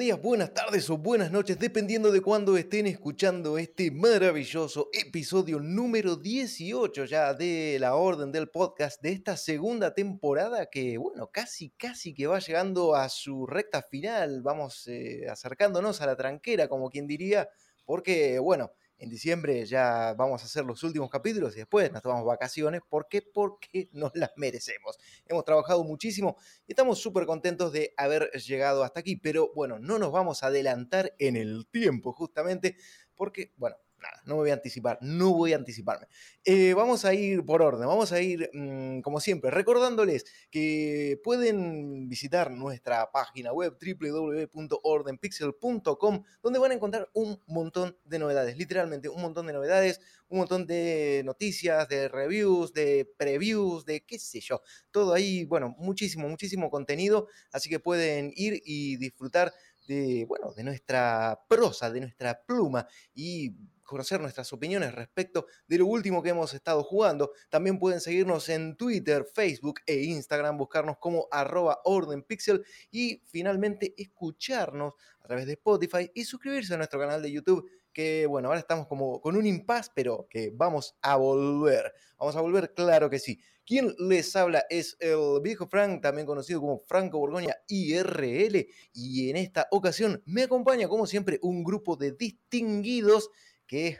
días, buenas tardes o buenas noches, dependiendo de cuándo estén escuchando este maravilloso episodio número 18 ya de la Orden del Podcast de esta segunda temporada que, bueno, casi, casi que va llegando a su recta final. Vamos eh, acercándonos a la tranquera, como quien diría, porque, bueno, en diciembre ya vamos a hacer los últimos capítulos y después nos tomamos vacaciones. ¿Por qué? Porque nos las merecemos. Hemos trabajado muchísimo y estamos súper contentos de haber llegado hasta aquí. Pero bueno, no nos vamos a adelantar en el tiempo justamente porque, bueno, nada, no me voy a anticipar, no voy a anticiparme. Eh, vamos a ir por orden, vamos a ir mm, como siempre, recordándoles que pueden visitar nuestra página web www.ordenpixel.com, donde van a encontrar un montón de novedades, literalmente un montón de novedades, un montón de noticias, de reviews, de previews, de qué sé yo, todo ahí, bueno, muchísimo, muchísimo contenido, así que pueden ir y disfrutar de, bueno, de nuestra prosa, de nuestra pluma y conocer nuestras opiniones respecto de lo último que hemos estado jugando. También pueden seguirnos en Twitter, Facebook e Instagram, buscarnos como arroba ordenpixel y finalmente escucharnos a través de Spotify y suscribirse a nuestro canal de YouTube que bueno, ahora estamos como con un impas, pero que vamos a volver. Vamos a volver, claro que sí. Quien les habla es el viejo Frank, también conocido como Franco Borgoña IRL, y en esta ocasión me acompaña, como siempre, un grupo de distinguidos que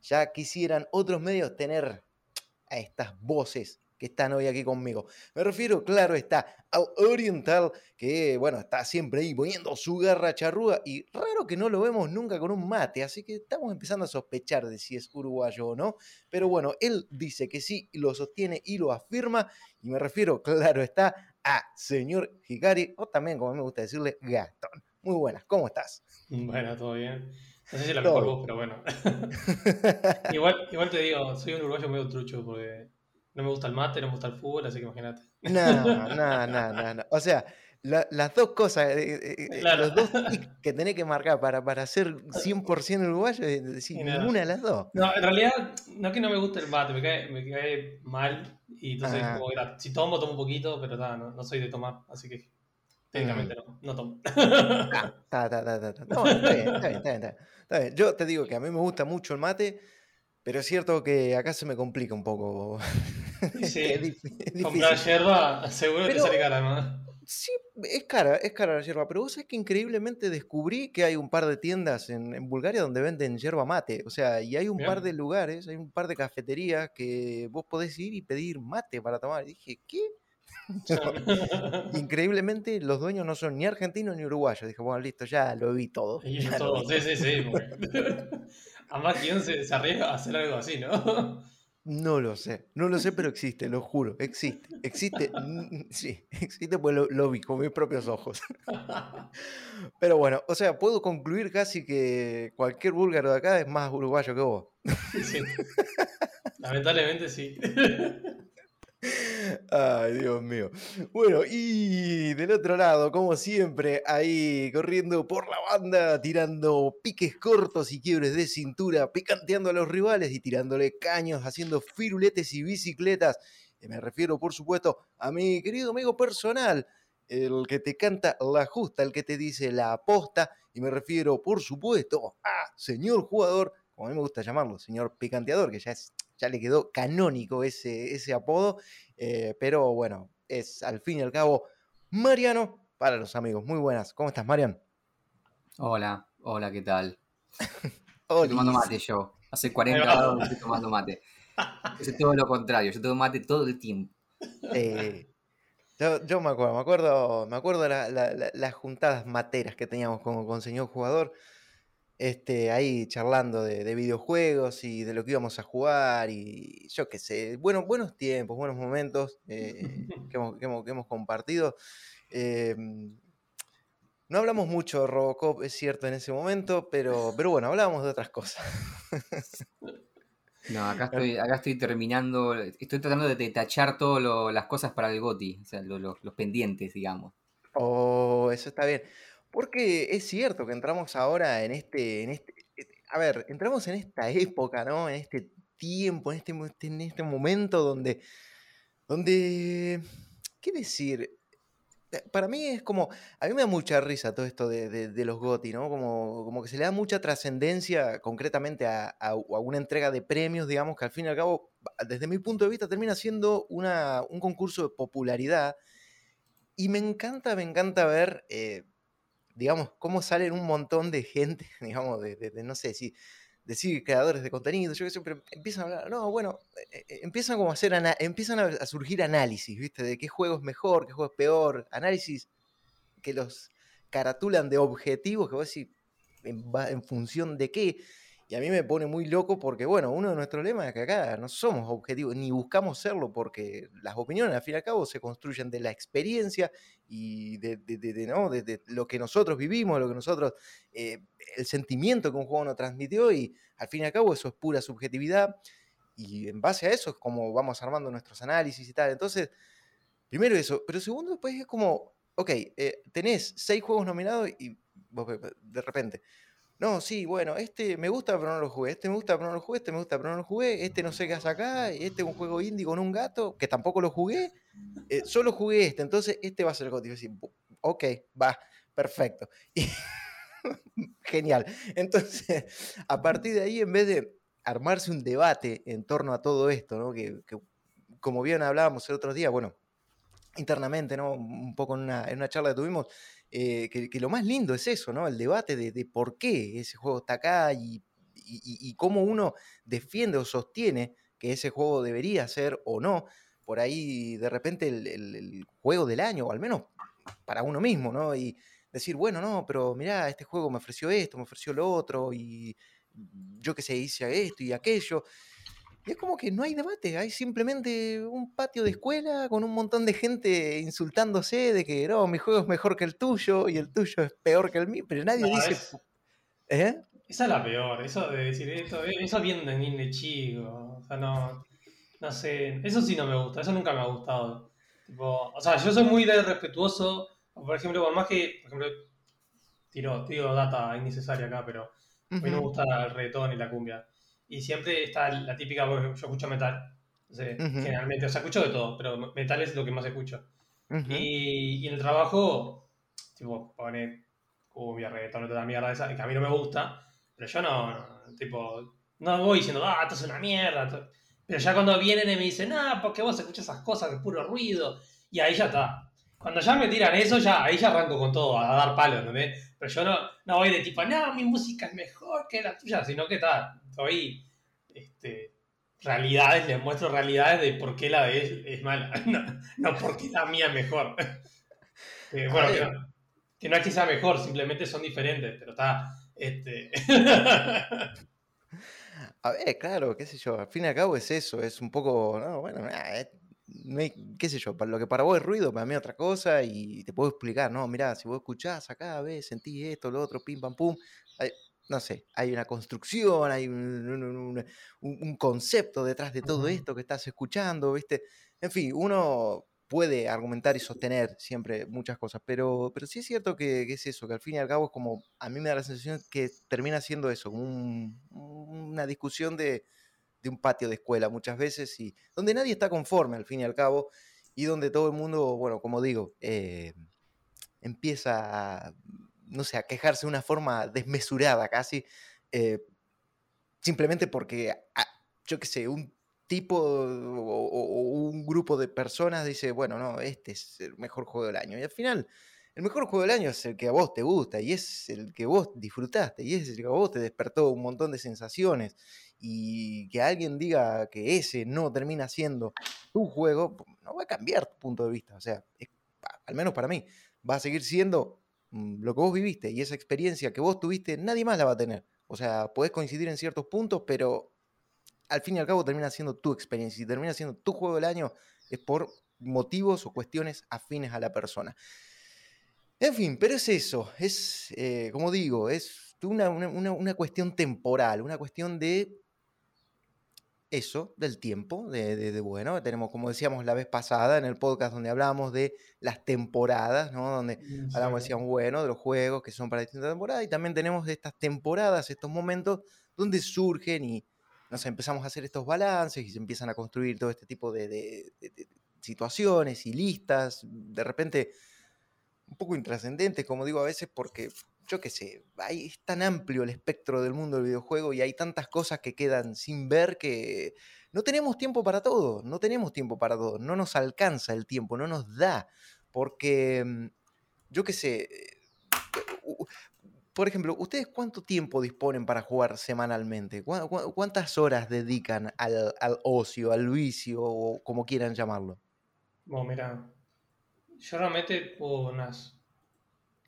ya quisieran otros medios tener a estas voces que están hoy aquí conmigo. Me refiero, claro, está al Oriental, que bueno, está siempre ahí poniendo su garra charrúa y raro que no lo vemos nunca con un mate, así que estamos empezando a sospechar de si es uruguayo o no, pero bueno, él dice que sí, lo sostiene y lo afirma, y me refiero, claro, está a señor Hikari, o también, como me gusta decirle, Gastón. Muy buenas, ¿cómo estás? Bueno, todo bien. No sé si la mejor voz, pero bueno. igual, igual te digo, soy un uruguayo medio trucho porque no me gusta el mate, no me gusta el fútbol, así que imagínate. No, no, no, no, O sea, las dos cosas, eh, eh, eh, los dos que tenés que marcar para, para ser 100% uruguayo, es decir, ninguna de las dos. No, en realidad, no es que no me guste el mate, me cae, me cae mal. Y entonces, como, si tomo, tomo un poquito, pero nada, no, no soy de tomar, así que técnicamente no, no tomo. Está, bien, está bien, está bien. Yo te digo que a mí me gusta mucho el mate, pero es cierto que acá se me complica un poco. Sí, comprar yerba seguro que te sale cara, ¿no? Sí, es cara, es cara la yerba, pero vos sabés que increíblemente descubrí que hay un par de tiendas en, Bulgaria donde venden yerba mate. O sea, y hay un par de lugares, hay un par de cafeterías que vos podés ir y pedir mate para tomar. Y dije, ¿qué? Increíblemente, los dueños no son ni argentinos ni uruguayos. Dije, bueno, listo, ya lo vi todo. sí, sí, sí. Además, ¿quién se, arriesga a hacer algo así, no? No lo sé, no lo sé, pero existe, lo juro, existe, existe, sí, existe, pues lo, vi con mis propios ojos. Pero bueno, o sea, puedo concluir casi que cualquier búlgaro de acá es más uruguayo que vos. Sí, lamentablemente sí. Ay, Dios mío. Bueno, y del otro lado, como siempre, ahí corriendo por la banda, tirando piques cortos y quiebres de cintura, picanteando a los rivales y tirándole caños, haciendo firuletes y bicicletas. Y me refiero, por supuesto, a mi querido amigo personal, el que te canta la justa, el que te dice la aposta. Y me refiero, por supuesto, a señor jugador, como a mí me gusta llamarlo, señor picanteador, que ya es ya le quedó canónico ese, ese apodo, eh, pero bueno, es al fin y al cabo Mariano para los amigos. Muy buenas, ¿cómo estás, Marian? Hola, hola, ¿qué tal? estoy tomando mate yo. Hace 40 grados estoy tomando mate. Es todo lo contrario, yo tomo mate todo el tiempo. Eh, yo, me acuerdo, me acuerdo, me acuerdo las juntadas materas que teníamos con, con señor jugador este, ahí charlando de, videojuegos y de lo que íbamos a jugar y yo qué sé, bueno, buenos tiempos, buenos momentos eh, que, hemos, compartido. Em, no hablamos mucho de Robocop, es cierto, en ese momento, pero, pero bueno, hablábamos de otras cosas. No, acá estoy, acá estoy terminando, estoy tratando de tachar todas las cosas para el GOTI, o sea, los pendientes, digamos. Oh, eso está bien. Porque es cierto que entramos ahora en este, en este, eh, a ver, entramos en esta época, ¿no? En este tiempo, en este, en este momento donde, donde, ¿qué decir? eh, para mí es como, a mí me da mucha risa todo esto de, los GOTI, ¿no? Como, como que se le da mucha trascendencia concretamente a, una entrega de premios, digamos, que al fin y al cabo, desde mi punto de vista, termina siendo una, un concurso de popularidad. Y me encanta, me encanta ver, eh, digamos, cómo salen un montón de gente, digamos, de, no sé si decir creadores de contenido, yo que siempre empiezan a hablar, no, bueno, eh, eh, empiezan como a hacer, empiezan a, surgir análisis, ¿viste? De qué juego es mejor, qué juego es peor, análisis que los caratulan de objetivos, que vos decís, en, en función de qué, y a mí me pone muy loco porque, bueno, uno de nuestros lemas es que acá no somos objetivos, ni buscamos serlo, porque las opiniones, al fin y al cabo, se construyen de la experiencia y de, ¿no? de lo que nosotros vivimos, lo que nosotros, eh, el sentimiento que un juego nos transmitió, y al fin y al cabo eso es pura subjetividad, y en base a eso es como vamos armando nuestros análisis y tal. Entonces, primero eso, pero segundo, después es como, ok, eh, tenés seis juegos nominados y de repente no, sí, bueno, este me gusta pero no lo jugué, este me gusta pero no lo jugué, este me gusta pero no lo jugué, este no sé qué hace acá, este es un juego indie con un gato, que tampoco lo jugué, eh, solo jugué este, entonces este va a ser el gótico. ok, va, perfecto. genial. Entonces, a partir de ahí, en vez de armarse un debate en torno a todo esto, ¿no? que, como bien hablábamos el otro día, bueno, internamente, ¿no? Un poco en una, en una charla que tuvimos, eh, que, lo más lindo es eso, ¿no? El debate de, por qué ese juego está acá y, cómo uno defiende o sostiene que ese juego debería ser o no. Por ahí, de repente, el, juego del año, o al menos para uno mismo, ¿no? Y decir, bueno, no, pero mirá, este juego me ofreció esto, me ofreció lo otro, y yo qué sé, hice esto y aquello. Y es como que no hay debate, hay simplemente un patio de escuela con un montón de gente insultándose de que no, mi juego es mejor que el tuyo y el tuyo es peor que el mío, pero nadie dice... ¿Eh? Esa es la peor, eso de decir esto, eh, eso viene de de chico, o sea, no, no sé, eso sí no me gusta, eso nunca me ha gustado. o sea, yo soy muy respetuoso, por ejemplo, por más que, por ejemplo, tiro, tiro data innecesaria acá, pero a mí no me gusta el reggaetón y la cumbia y siempre está la típica, yo escucho metal, generalmente, o sea, escucho de todo, pero metal es lo que más escucho. y, en el trabajo, tipo, pone cumbia, reggaetón, toda la mierda esa, que a mí no me gusta, pero yo no, tipo, no voy diciendo, ah, esto es una mierda. Pero ya cuando vienen y me dicen, ah, porque vos escuchas esas cosas, que puro ruido, y ahí ya está. Cuando ya me tiran eso, ya, ahí ya arranco con todo, a dar palo, ¿no? Pero yo no, no voy de tipo, no, mi música es mejor que la tuya, sino que está, soy este, realidades, les muestro realidades de por qué la de él es mala, no, porque la mía es mejor. bueno, que no, que no, es que sea mejor, simplemente son diferentes, pero está... Este... A ver, claro, qué sé yo, al fin y al cabo es eso, es un poco, no, bueno, qué sé yo, para lo que para vos es ruido, para mí otra cosa, y te puedo explicar, no, mirá, si vos escuchás acá, ves, sentís esto, lo otro, pim, pam, pum, no sé, hay una construcción, hay un, concepto detrás de todo esto que estás escuchando, ¿viste? En fin, uno puede argumentar y sostener siempre muchas cosas, pero, pero sí es cierto que, es eso, que al fin y al cabo es como, a mí me da la sensación que termina siendo eso, una discusión de, un patio de escuela muchas veces, y donde nadie está conforme al fin y al cabo, y donde todo el mundo, bueno, como digo, eh, empieza a no sé, a quejarse de una forma desmesurada casi, eh, simplemente porque, yo qué sé, un tipo o, un grupo de personas dice, bueno, no, este es el mejor juego del año. Y al final, el mejor juego del año es el que a vos te gusta y es el que vos disfrutaste y es el que a vos te despertó un montón de sensaciones. Y que alguien diga que ese no termina siendo tu juego, no va a cambiar tu punto de vista. O sea, al menos para mí, va a seguir siendo lo que vos viviste y esa experiencia que vos tuviste, nadie más la va a tener. O sea, podés coincidir en ciertos puntos, pero al fin y al cabo termina siendo tu experiencia y termina siendo tu juego del año es por motivos o cuestiones afines a la persona. En fin, pero es eso, es, eh, como digo, es una, una cuestión temporal, una cuestión de eso del tiempo, de, bueno, tenemos, como decíamos la vez pasada en el podcast donde hablábamos de las temporadas, ¿no? Donde mm, hablamos, decíamos, bueno, de los juegos que son para distintas temporadas, y también tenemos de estas temporadas, estos momentos donde surgen y nos empezamos a hacer estos balances y se empiezan a construir todo este tipo de, situaciones y listas. De repente un poco intrascendentes, como digo a veces, porque yo qué sé, hay, es tan amplio el espectro del mundo del videojuego y hay tantas cosas que quedan sin ver que no tenemos tiempo para todo, no tenemos tiempo para todo, no nos alcanza el tiempo, no nos da, porque mm, yo qué sé, por ejemplo, ¿ustedes cuánto tiempo disponen para jugar semanalmente? ¿Cuántas horas dedican al, ocio, al vicio o como quieran llamarlo? Bueno, mira, yo realmente unas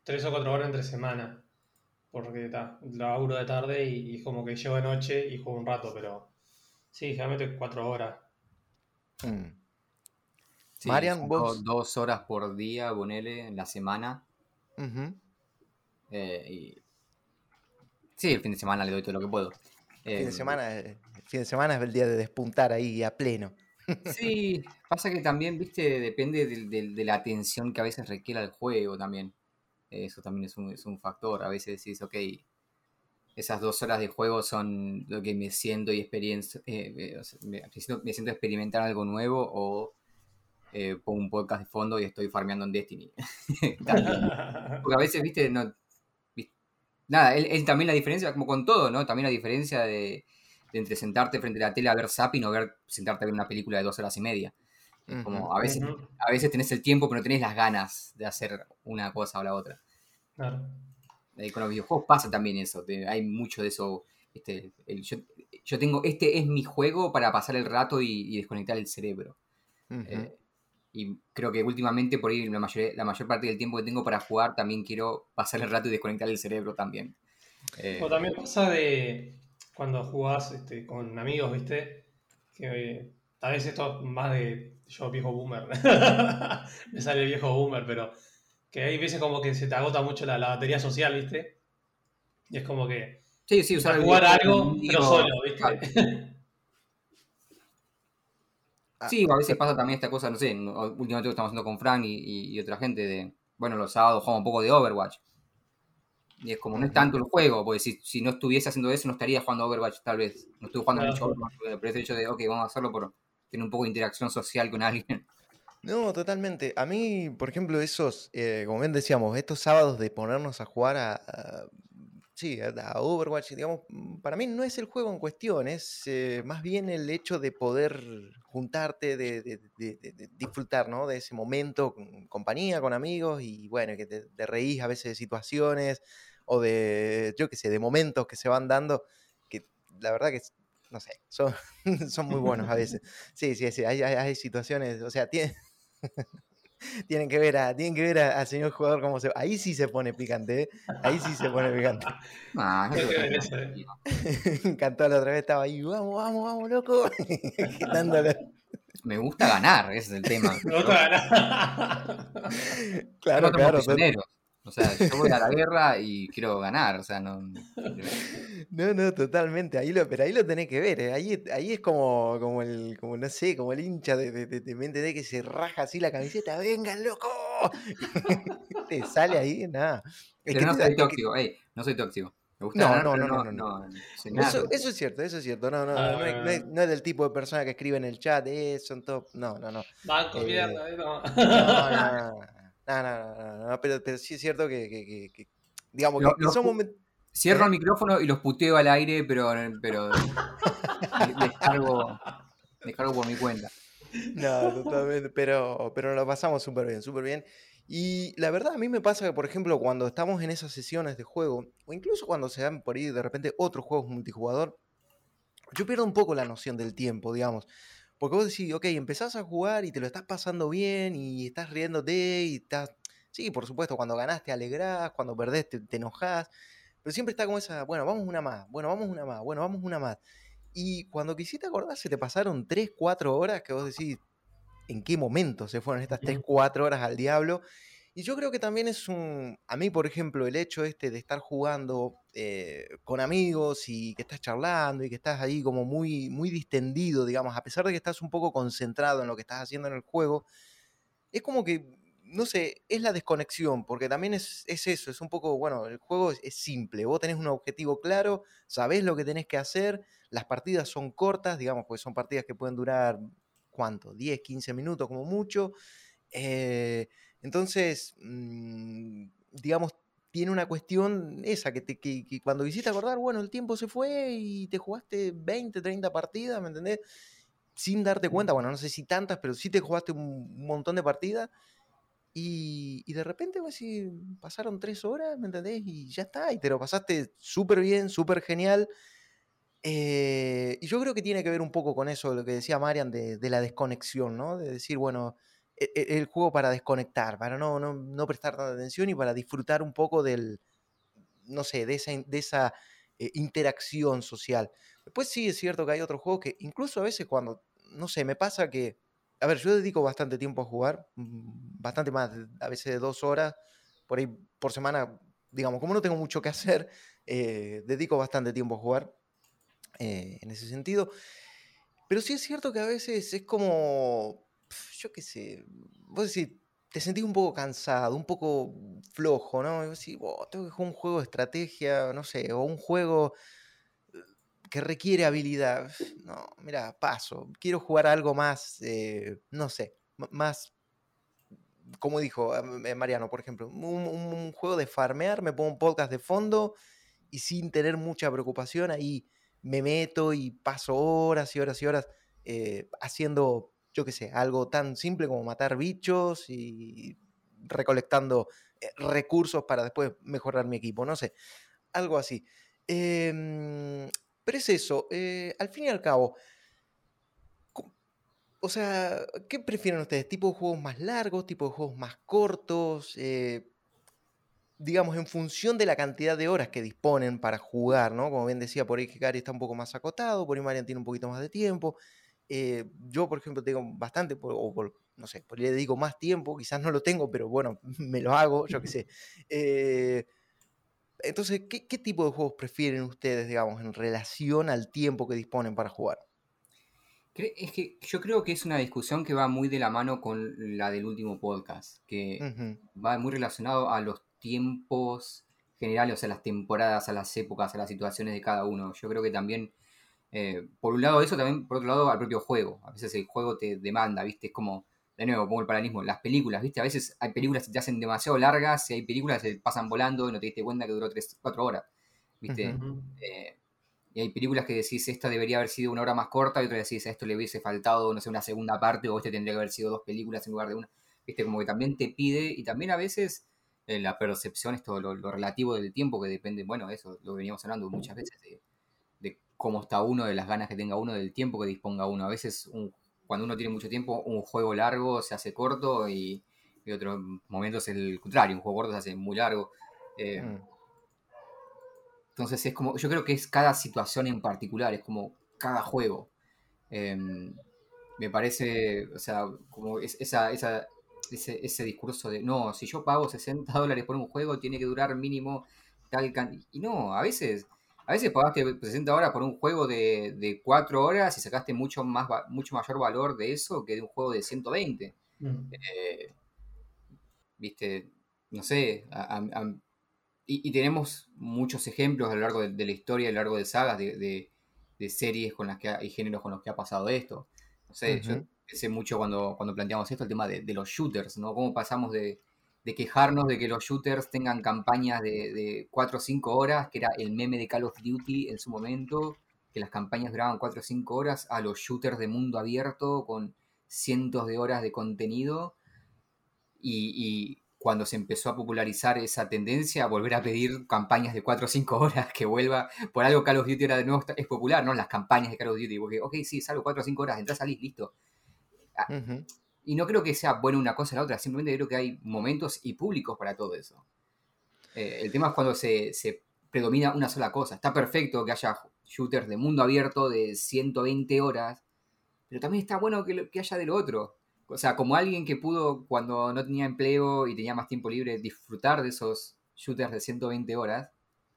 3 o 4 horas entre semana. Porque está, laburo de tarde y, como que llego de noche y juego un rato, pero sí, generalmente 4 horas. Mm. Marian, vos. Dos horas por día, ponele, en la semana. Eh, sí, el fin de semana le doy todo lo que puedo. El fin de, em, semana, fin de semana es el día de despuntar ahí a pleno. Sí, pasa que también, viste, depende de, la atención que a veces requiera el juego también. Eso también es un, factor. A veces decís, ok, esas dos horas de juego son lo que me siento y experiencia, eh, me, siento, experimentar algo nuevo o eh, pongo un podcast de fondo y estoy farmeando en Destiny. Porque a veces, viste, no, nada, él, también la diferencia, como con todo, ¿no? También la diferencia de, entre sentarte frente a la tele a ver Zapping o ver, sentarte a ver una película de dos horas y media. Como a veces, a veces tenés el tiempo, pero no tenés las ganas de hacer una cosa o la otra. Claro. Eh, con los videojuegos pasa también eso. hay mucho de eso. Este, yo, tengo, este es mi juego para pasar el rato y, desconectar el cerebro. Eh, y creo que últimamente, por ahí, la mayor, la mayor parte del tiempo que tengo para jugar, también quiero pasar el rato y desconectar el cerebro también. Eh, o también pasa de, cuando jugás este, con amigos, ¿viste? Que tal vez esto más de yo viejo boomer. Me sale el viejo boomer, pero que hay veces como que se te agota mucho la, batería social, ¿viste? Y es como que... Sí, sí, usar jugar algo, pero solo, ¿viste? Sí, a veces pasa también esta cosa, no sé, últimamente lo estamos haciendo con Frank y, otra gente de, bueno, los sábados jugamos un poco de Overwatch. Y es como, no es tanto el juego, porque si, no estuviese haciendo eso, no estaría jugando Overwatch, tal vez. No estoy jugando mucho Overwatch, pero es el hecho de, ok, vamos a hacerlo por tener un poco de interacción social con alguien. No, totalmente. A mí, por ejemplo, esos, eh, como bien decíamos, estos sábados de ponernos a jugar a, sí, a Overwatch, digamos, para mí no es el juego en cuestión, es eh, más bien el hecho de poder juntarte, de, disfrutar, ¿no? De ese momento con compañía, con amigos y bueno, que te, reís a veces de situaciones o de, yo qué sé, de momentos que se van dando que la verdad que, no sé, son, son muy buenos a veces. Sí, sí, sí, hay, hay situaciones, o sea, tiene... tienen que ver a, tienen que ver al señor jugador cómo se. Ahí sí se pone picante, ¿eh? Ahí sí se pone picante. Ah, encantó la otra vez, estaba ahí, vamos, vamos, vamos, loco. Me gusta ganar, ese es el tema. Me gusta ganar. claro, claro. O sea, yo voy a la guerra y quiero ganar, o sea, no... No, no, totalmente, ahí lo, pero ahí lo tenés que ver, ¿eh? ahí, ahí es como, como el, como no sé, como el hincha de, de, de, mente de que se raja así la camiseta, venga, loco, te sale ahí, nada. pero no soy tóxico, no soy tóxico. No, ganar, no, no, no, no, eso, eso, es cierto, eso es cierto. No, no, no, no, es, no, es, del tipo de persona que escribe en el chat, eh, son top. No, no, no. Banco, eh, mierda, no. no, no, no. No, no, no, pero, pero, sí es cierto que, que, que, digamos que. Cierro ¿Eh? el micrófono y los puteo al aire, pero, pero descargo, descargo por mi cuenta. No, totalmente, pero, pero lo pasamos súper bien, súper bien. Y la verdad a mí me pasa que, por ejemplo, cuando estamos en esas sesiones de juego, o incluso cuando se dan por ahí de repente otros juegos multijugador, yo pierdo un poco la noción del tiempo, digamos. Porque vos decís, ok, empezás a jugar y te lo estás pasando bien y estás riéndote y estás... Sí, por supuesto, cuando ganás te alegrás, cuando perdés te, te enojás, pero siempre está como esa, bueno, vamos una más, bueno, vamos una más, bueno, vamos una más. Y cuando quisiste acordar, se te pasaron 3, 4 horas que vos decís, ¿en qué momento se fueron estas 3, 4 horas al diablo? Y yo creo que también es un, a mí por ejemplo, el hecho este de estar jugando eh, con amigos y que estás charlando y que estás ahí como muy, muy distendido, digamos, a pesar de que estás un poco concentrado en lo que estás haciendo en el juego, es como que, no sé, es la desconexión, porque también es, eso, es un poco, bueno, el juego es, simple, vos tenés un objetivo claro, sabés lo que tenés que hacer, las partidas son cortas, digamos, pues son partidas que pueden durar, ¿cuánto? 10, 15 minutos como mucho. Eh, Entonces, mm, digamos, tiene una cuestión esa, que, te, que, cuando quisiste acordar, bueno, el tiempo se fue y te jugaste 20, 30 partidas, ¿me entendés? Sin darte cuenta, bueno, no sé si tantas, pero sí te jugaste un montón de partidas y, de repente, pues sí, pasaron tres horas, ¿me entendés? Y ya está, y te lo pasaste súper bien, súper genial. Eh, y yo creo que tiene que ver un poco con eso, lo que decía Marian, de, la desconexión, ¿no? De decir, bueno, el, juego para desconectar, para no, no, prestar tanta atención y para disfrutar un poco del, no sé, de esa, de esa eh, interacción social. Después sí es cierto que hay otros juegos que incluso a veces cuando, no sé, me pasa que a ver, yo dedico bastante tiempo a jugar, mm, bastante más, a veces de dos horas, por ahí por semana, digamos, como no tengo mucho que hacer, eh, dedico bastante tiempo a jugar eh, en ese sentido. Pero sí es cierto que a veces es como, yo qué sé, vos decís, te sentís un poco cansado, un poco flojo, ¿no? Y vos decís, tengo que jugar un juego de estrategia, no sé, o un juego que requiere habilidad. No, mira, paso. Quiero jugar algo más, eh, no sé, más, como dijo eh, Mariano, por ejemplo, un, juego de farmear, me pongo un podcast de fondo y sin tener mucha preocupación, ahí me meto y paso horas y horas y horas eh, haciendo, yo qué sé, algo tan simple como matar bichos y recolectando recursos para después mejorar mi equipo, no sé, algo así. Eh, pero es eso, eh, al fin y al cabo, o sea, ¿qué prefieren ustedes? ¿Tipo de juegos más largos, tipo de juegos más cortos? Eh, digamos, en función de la cantidad de horas que disponen para jugar, ¿no? Como bien decía, por ahí Gary está un poco más acotado, por ahí Marian tiene un poquito más de tiempo. Eh, yo, por ejemplo, tengo bastante, o por, no sé, por le digo más tiempo, quizás no lo tengo, pero bueno, me lo hago, yo qué sé. Entonces, ¿qué, tipo de juegos prefieren ustedes, digamos, en relación al tiempo que disponen para jugar? Es que yo creo que es una discusión que va muy de la mano con la del último podcast, que va muy relacionado a los tiempos generales, o sea, las temporadas, a las épocas, a las situaciones de cada uno. Yo creo que también, eh, por un lado eso, también por otro lado al propio juego. A veces el juego te demanda, ¿viste? Es como de nuevo, pongo el paralelismo, las películas, ¿viste? A veces hay películas que te hacen demasiado largas y hay películas que pasan volando y no te diste cuenta que duró 3, 4 horas, ¿viste? Eh, y hay películas que decís, esta debería haber sido una hora más corta y otras decís, a esto le hubiese faltado, no sé, una segunda parte o este tendría que haber sido dos películas en lugar de una, ¿viste? Como que también te pide y también a veces eh, la percepción, esto, lo, lo, relativo del tiempo que depende, bueno, eso lo veníamos hablando muchas veces, de, de cómo está uno, de las ganas que tenga uno, del tiempo que disponga uno. A veces un cuando uno tiene mucho tiempo, un juego largo se hace corto y, en otros momentos el contrario, un juego corto se hace muy largo. Eh, mm. Entonces es como, yo creo que es cada situación en particular, es como cada juego. Em, me parece, o sea, como esa, esa, ese, ese, discurso de, no, si yo pago 60 dólares por un juego, tiene que durar mínimo tal cantidad. Y no, a veces a veces pagaste 60 horas por un juego de, de 4 horas y sacaste mucho, más, mucho mayor valor de eso que de un juego de 120. Mm. Eh, Viste, no sé, y, tenemos muchos ejemplos a lo largo de, la historia, a lo largo de sagas, de, series con las que hay géneros con los que ha pasado esto. No sé, yo pensé mucho cuando, cuando planteamos esto, el tema de, los shooters, ¿no? Cómo pasamos de, de quejarnos de que los shooters tengan campañas de, de 4 o 5 horas, que era el meme de Call of Duty en su momento, que las campañas duraban 4 o 5 horas, a los shooters de mundo abierto con cientos de horas de contenido. Y, cuando se empezó a popularizar esa tendencia, a volver a pedir campañas de 4 o 5 horas, que vuelva, por algo Call of Duty era de nuevo, es popular, ¿no? Las campañas de Call of Duty, porque, ok, sí, salgo 4 o 5 horas, entras, salís, listo. Ah, y no creo que sea bueno una cosa o la otra, simplemente creo que hay momentos y públicos para todo eso. Eh, el tema es cuando se, predomina una sola cosa. Está perfecto que haya shooters de mundo abierto de 120 horas, pero también está bueno que, haya de lo otro. O sea, como alguien que pudo, cuando no tenía empleo y tenía más tiempo libre, disfrutar de esos shooters de 120 horas,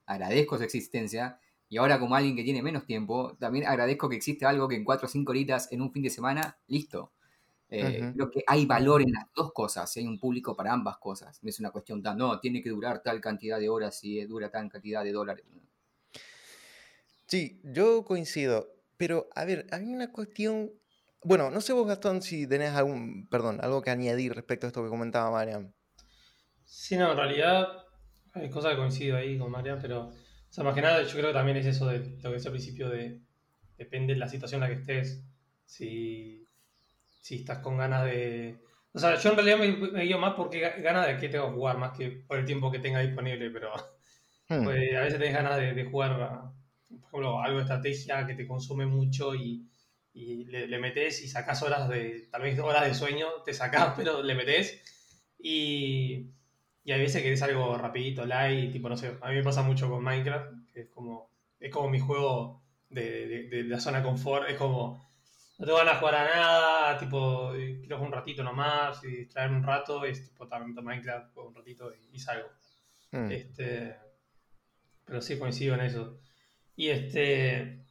agradezco su existencia. Y ahora como alguien que tiene menos tiempo, también agradezco que existe algo que en 4 o 5 horitas en un fin de semana, listo. Eh, creo que hay valor en las dos cosas, hay un público para ambas cosas. No es una cuestión tan, no, tiene que durar tal cantidad de horas y dura tal cantidad de dólares. Sí, yo coincido, pero a ver, hay una cuestión, bueno, no sé vos Gastón si tenés algún, perdón, algo que añadir respecto a esto que comentaba Mariam. Sí, no, en realidad hay cosas que coincido ahí con Marian, pero, o sea, más que nada yo creo que también es eso de lo que decía al principio de, depende de la situación en la que estés, si, si estás con ganas de... O sea, yo en realidad me, me guío más porque ganas de que tengo que jugar, más que por el tiempo que tenga disponible, pero hmm. pues, a veces tenés ganas de, de jugar, por ejemplo, algo de estrategia que te consume mucho y y le, metes y sacas horas de, tal vez horas de sueño, te sacas, pero le metes y, y hay veces que es algo rapidito, light, tipo, no sé, a mí me pasa mucho con Minecraft, que es como, es como mi juego de, de, la zona confort, es como, no te van a jugar a nada, tipo, quiero jugar un ratito nomás y traer un rato, es tipo, también Minecraft, juego un ratito y, salgo. Hmm. Este, pero sí coincido en eso. Y este,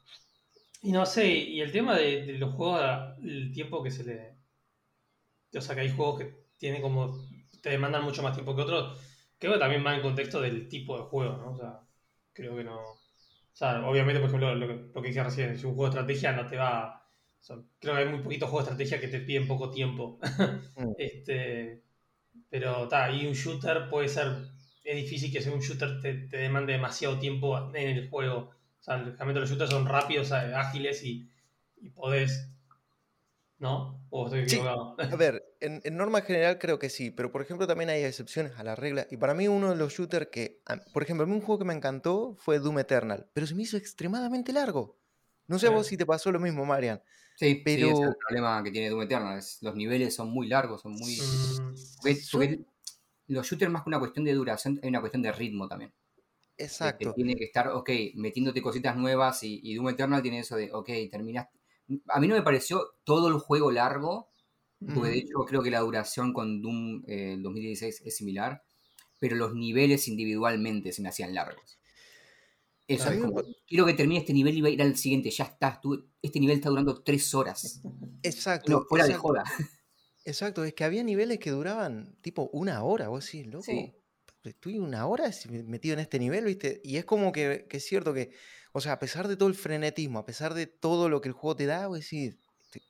y no sé, y el tema de, los juegos, el tiempo que se le. O sea, que hay juegos que tienen como. te demandan mucho más tiempo que otros. Creo que también va en contexto del tipo de juego, ¿no? O sea, creo que no. O sea, obviamente, por ejemplo, lo que, lo que dije recién, si un juego de estrategia no te va. Creo que hay muy poquitos juegos de estrategia que te piden poco tiempo. Mm. este, pero, está, y un shooter puede ser. Es difícil que sea un shooter te, te demande demasiado tiempo en el juego sea, realmente los shooters son rápidos, ágiles y, y podés. ¿No? ¿O estoy equivocado? A ver, en, norma general creo que sí, pero por ejemplo también hay excepciones a la regla. Y para mí uno de los shooters que, por ejemplo, a mí un juego que me encantó fue Doom Eternal, pero se me hizo extremadamente largo. No sé vos si te pasó lo mismo, Marian. Sí, pero... es el problema que tiene Doom Eternal. los niveles son muy largos, son muy... Mm, los shooters más que una cuestión de duración, hay una cuestión de ritmo también. Exacto. tiene que estar, ok, metiéndote cositas nuevas y, y, Doom Eternal tiene eso de, ok, terminaste. A mí no me pareció todo el juego largo, porque de hecho creo que la duración con Doom eh, 2016 es similar, pero los niveles individualmente se me hacían largos. Eso es como, quiero que termine este nivel y va a ir al siguiente, ya está, este nivel está durando tres horas. Exacto. No, fuera de joda. Exacto, es que había niveles que duraban tipo una hora, vos decís, loco. Sí estoy una hora metido en este nivel, ¿viste? Y es como que, es cierto que, o sea, a pesar de todo el frenetismo, a pesar de todo lo que el juego te da, voy decir,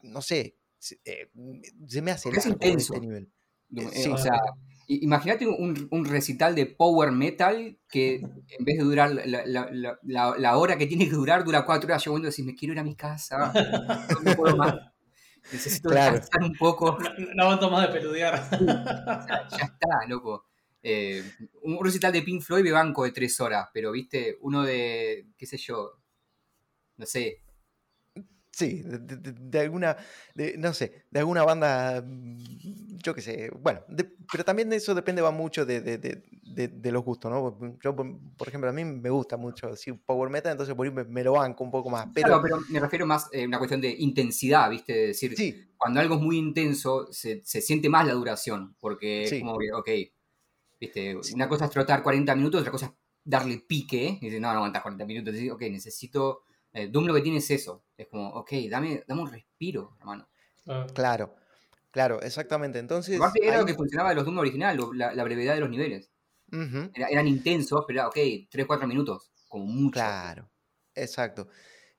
no sé, se, eh, me hace es este nivel. Eh, o sea, imagínate un, recital de power metal que en vez de durar la, hora que tiene que durar, dura cuatro horas. Yo cuando decís, me quiero ir a mi casa, no puedo más. Necesito descansar un poco. No, aguanto más de peludear. ya está, loco. Eh, un recital de Pink Floyd de banco de tres horas, pero viste, uno de, qué sé yo, no sé. Sí, de, alguna, no sé, de alguna banda, mm, yo qué sé, bueno, pero también eso depende va mucho de, los gustos, ¿no? Yo, por ejemplo, a mí me gusta mucho decir power metal, entonces por ahí me, lo banco un poco más. Pero... Claro, pero me refiero más a una cuestión de intensidad, ¿viste? Es decir, cuando algo es muy intenso, se, siente más la duración, porque es como que, ok, una cosa es trotar 40 minutos, otra cosa es darle pique. Y dice, no, no aguantas 40 minutos. Dice, ok, necesito. Eh, Doom lo que tiene es eso. Es como, ok, dame, dame un respiro, hermano. Claro, claro, exactamente. Entonces. era lo que funcionaba de los Doom original, la, brevedad de los niveles. eran intensos, pero era, ok, 3-4 minutos, como mucho. Claro, exacto.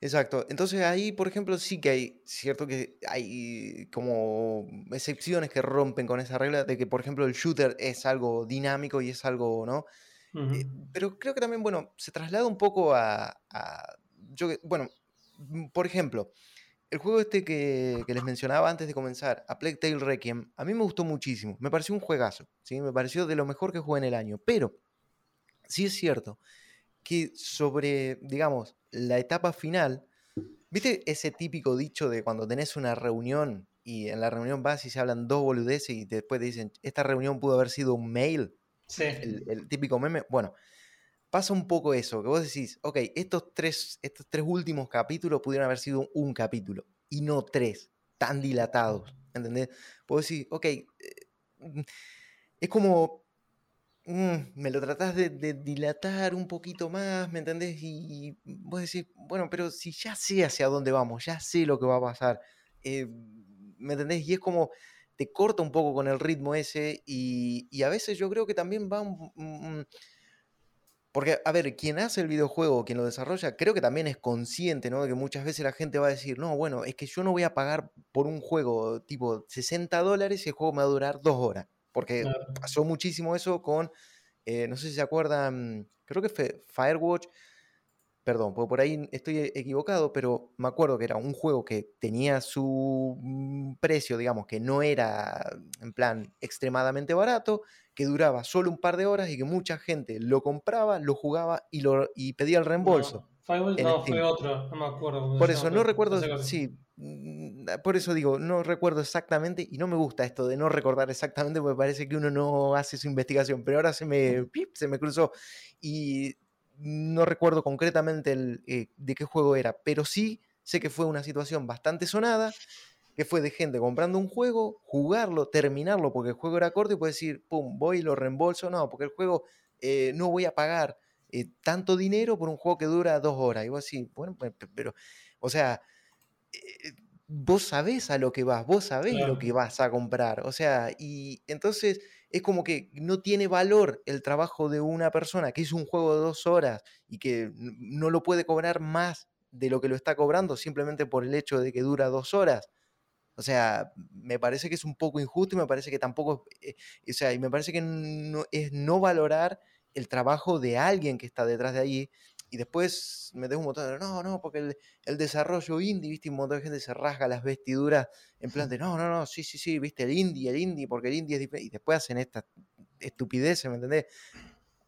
Exacto. Entonces ahí, por ejemplo, sí que hay cierto que hay como excepciones que rompen con esa regla de que, por ejemplo, el shooter es algo dinámico y es algo, ¿no? Eh, pero creo que también, bueno, se traslada un poco a, yo, bueno, por ejemplo, el juego este que, les mencionaba antes de comenzar, A Plague Tale Requiem, a mí me gustó muchísimo. Me pareció un juegazo, ¿sí? Me pareció de lo mejor que jugué en el año. Pero, sí es cierto que sobre, digamos, la etapa final, ¿viste ese típico dicho de cuando tenés una reunión y en la reunión vas y se hablan dos boludeces y después te dicen, esta reunión pudo haber sido un mail? Sí. El, típico meme. Bueno, pasa un poco eso, que vos decís, ok, estos tres, estos tres últimos capítulos pudieron haber sido un capítulo y no tres, tan dilatados, ¿entendés? Puedo decir, ok, eh, mm, es como Mm, me lo tratás de, dilatar un poquito más, ¿me entendés? Y, vos decís, bueno, pero si ya sé hacia dónde vamos, ya sé lo que va a pasar, eh, ¿me entendés? Y es como, te corta un poco con el ritmo ese y, a veces yo creo que también va... porque, a ver, quien hace el videojuego, quien lo desarrolla, creo que también es consciente, ¿no? De que muchas veces la gente va a decir, no, bueno, es que yo no voy a pagar por un juego tipo 60 dólares y el juego me va a durar dos horas porque pasó muchísimo eso con, no sé si se acuerdan, creo que fue Firewatch, perdón, porque por ahí estoy e, equivocado, pero me acuerdo que era un juego que tenía su mm, precio, digamos, que no era en plan extremadamente barato, que duraba solo un par de horas y que mucha gente lo compraba, lo jugaba y, lo, y pedía el reembolso. No, no fue otro, no me acuerdo. por eso, no recuerdo, sí, mm, por eso digo, no recuerdo exactamente y no me gusta esto de no recordar exactamente porque parece que uno no hace su investigación, pero ahora se me, se me cruzó y no recuerdo concretamente el, eh, de qué juego era, pero sí sé que fue una situación bastante sonada, que fue de gente comprando un juego, jugarlo, terminarlo porque el juego era corto y puede decir, pum, voy y lo reembolso, no, porque el juego eh, no voy a pagar eh, tanto dinero por un juego que dura dos horas. Y vos así, bueno, pero, o sea, vos sabés a lo que vas, vos sabés lo que vas a comprar, o sea, y entonces es como que no tiene valor el trabajo de una persona que hizo un juego de dos horas y que no lo puede cobrar más de lo que lo está cobrando simplemente por el hecho de que dura dos horas. O sea, me parece que es un poco injusto y me parece que tampoco, eh, o sea, y me parece que no, es no valorar el trabajo de alguien que está detrás de ahí y después me dejo un montón de, no, no, porque el, desarrollo indie, viste, un montón de gente se rasga las vestiduras en plan de, no, no, no, sí, sí, sí, viste, el indie, el indie, porque el indie es diferente, y después hacen esta estupidez, ¿me entendés?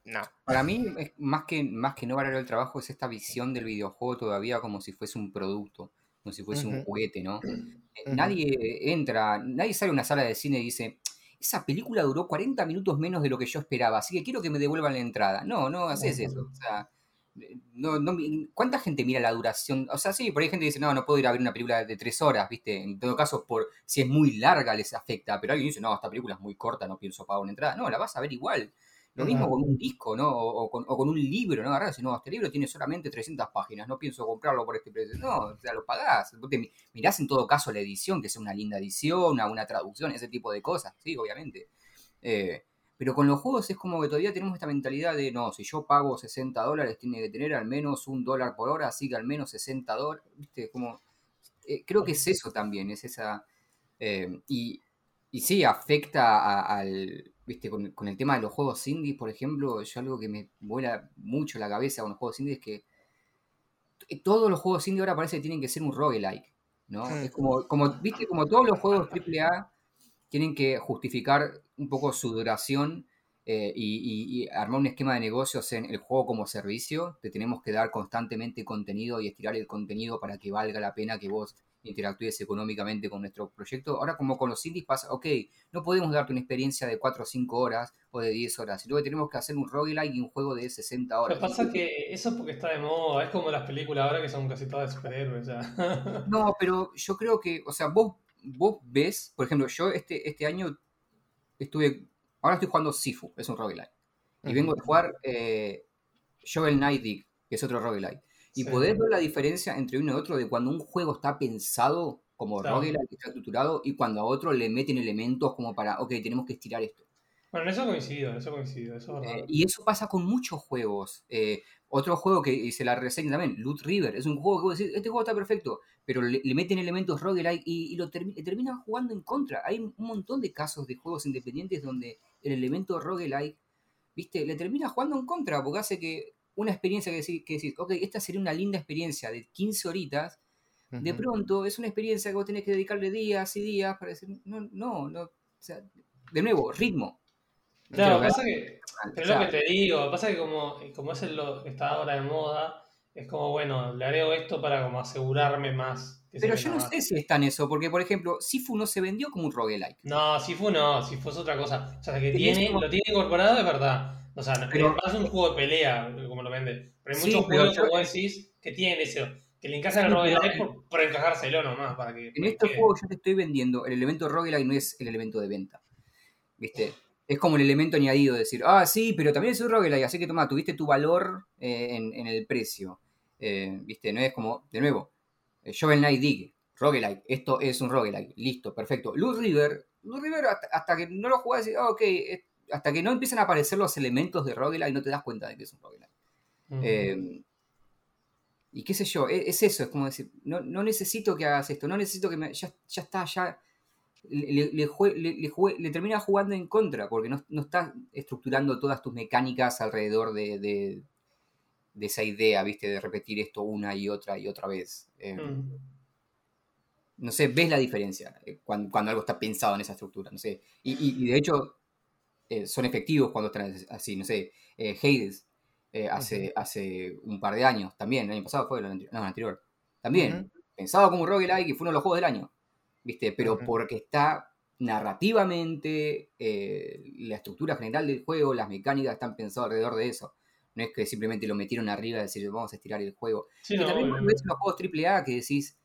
No. Para mí, más que, más que no valorar el trabajo, es esta visión del videojuego todavía como si fuese un producto, como si fuese un juguete, ¿no? Eh, nadie entra, nadie sale a una sala de cine y dice, esa película duró 40 minutos menos de lo que yo esperaba, así que quiero que me devuelvan la entrada. No, no haces eso. O sea, no, no, ¿Cuánta gente mira la duración? O sea, sí, por ahí hay gente que dice, no, no puedo ir a ver una película de tres horas, ¿viste? En todo caso, por si es muy larga les afecta, pero alguien dice, no, esta película es muy corta, no pienso pagar una entrada. No, la vas a ver igual. Lo mismo con un disco, ¿no? O, con, un libro, ¿no? Agarras y no, este libro tiene solamente 300 páginas, no pienso comprarlo por este precio. No, o sea, lo pagás. mirás en todo caso la edición, que sea una linda edición, una, una traducción, ese tipo de cosas, sí, obviamente. Eh, pero con los juegos es como que todavía tenemos esta mentalidad de, no, si yo pago 60 dólares, tiene que tener al menos un dólar por hora, así que al menos 60 dólares, ¿viste? Como, eh, creo que es eso también, es esa... Eh, y, y, sí, afecta al, ¿viste? Con, el tema de los juegos indies, por ejemplo, yo algo que me vuela mucho la cabeza con los juegos indies es que todos los juegos indies ahora parece que tienen que ser un roguelike, ¿no? Es como, como, ¿viste? Como todos los juegos AAA tienen que justificar un poco su duración eh, y, armar un esquema de negocios en el juego como servicio. Te tenemos que dar constantemente contenido y estirar el contenido para que valga la pena que vos interactúes económicamente con nuestro proyecto. Ahora, como con los indies pasa, ok, no podemos darte una experiencia de 4 o 5 horas o de 10 horas, sino que tenemos que hacer un roguelike y un juego de 60 horas. Lo que pasa es que eso es porque está de moda, es como las películas ahora que son casi todas de superhéroes. no, pero yo creo que, o sea, vos vos ves, por ejemplo, yo este, este año estuve, ahora estoy jugando Sifu, es un roguelike. Y vengo de jugar eh, Shovel Knight Dig, que es otro roguelike. Y podés ver la diferencia entre uno y otro de cuando un juego está pensado como claro. roguelike, está estructurado, y cuando a otro le meten elementos como para, ok, tenemos que estirar esto. Bueno, eso coincido, eso coincido, eso eh, y eso pasa con muchos juegos. Eh, otro juego que hice la reseña también, Loot River, es un juego que vos decís, este juego está perfecto, pero le, meten elementos roguelike y, y lo terminan jugando en contra. Hay un montón de casos de juegos independientes donde el elemento roguelike, viste, le termina jugando en contra, porque hace que una experiencia que decís, que decís ok, esta sería una linda experiencia de 15 horitas, de pronto es una experiencia que vos tenés que dedicarle días y días para decir, no, no, no, o sea, de nuevo, ritmo, Claro, pasa que, es lo que te digo, pasa que como, como es lo que está ahora de moda, es como, bueno, le haré esto para como asegurarme más. Pero yo no sé si está en eso, porque por ejemplo, Sifu no se vendió como un roguelike. No, Sifu no, Sifu es otra cosa. O sea, que tiene, lo tiene incorporado es verdad. O sea, pero, es un juego de pelea, como lo vende. Pero hay muchos juegos, como decís, que tienen eso, que le encajan el roguelike por, por, encajárselo nomás. Para que, en este juego yo te estoy vendiendo, el elemento roguelike no es el elemento de venta. ¿Viste? es como el elemento añadido de decir, ah, sí, pero también es un roguelike, así que toma, tuviste tu valor eh, en, el precio. Eh, ¿Viste? No es como, de nuevo, eh, Shovel Knight Dig, roguelike, esto es un roguelike, listo, perfecto. Loot River, Loot River hasta, que no lo jugás, ah, ok, hasta que no empiezan a aparecer los elementos de roguelike no te das cuenta de que es un roguelike. Y qué sé yo, es, eso, es como decir, no, necesito que hagas esto, no necesito que me, ya, ya está, ya le, termina jugando en contra, porque no, no estás estructurando todas tus mecánicas alrededor de, esa idea, ¿viste? De repetir esto una y otra y otra vez. Eh, mm. No sé, ves la diferencia eh, cuando, algo está pensado en esa estructura, no sé. Y, de hecho, eh, son efectivos cuando están así, no sé. Hades, hace, hace un par de años, también, el año pasado fue, el anterior, no, el anterior. También, pensado como un roguelike y fue uno de los juegos del año. ¿viste? Pero porque está narrativamente, eh, la estructura general del juego, las mecánicas están pensadas alrededor de eso. No es que simplemente lo metieron arriba y decir, vamos a estirar el juego. y también ves los juegos AAA que decís,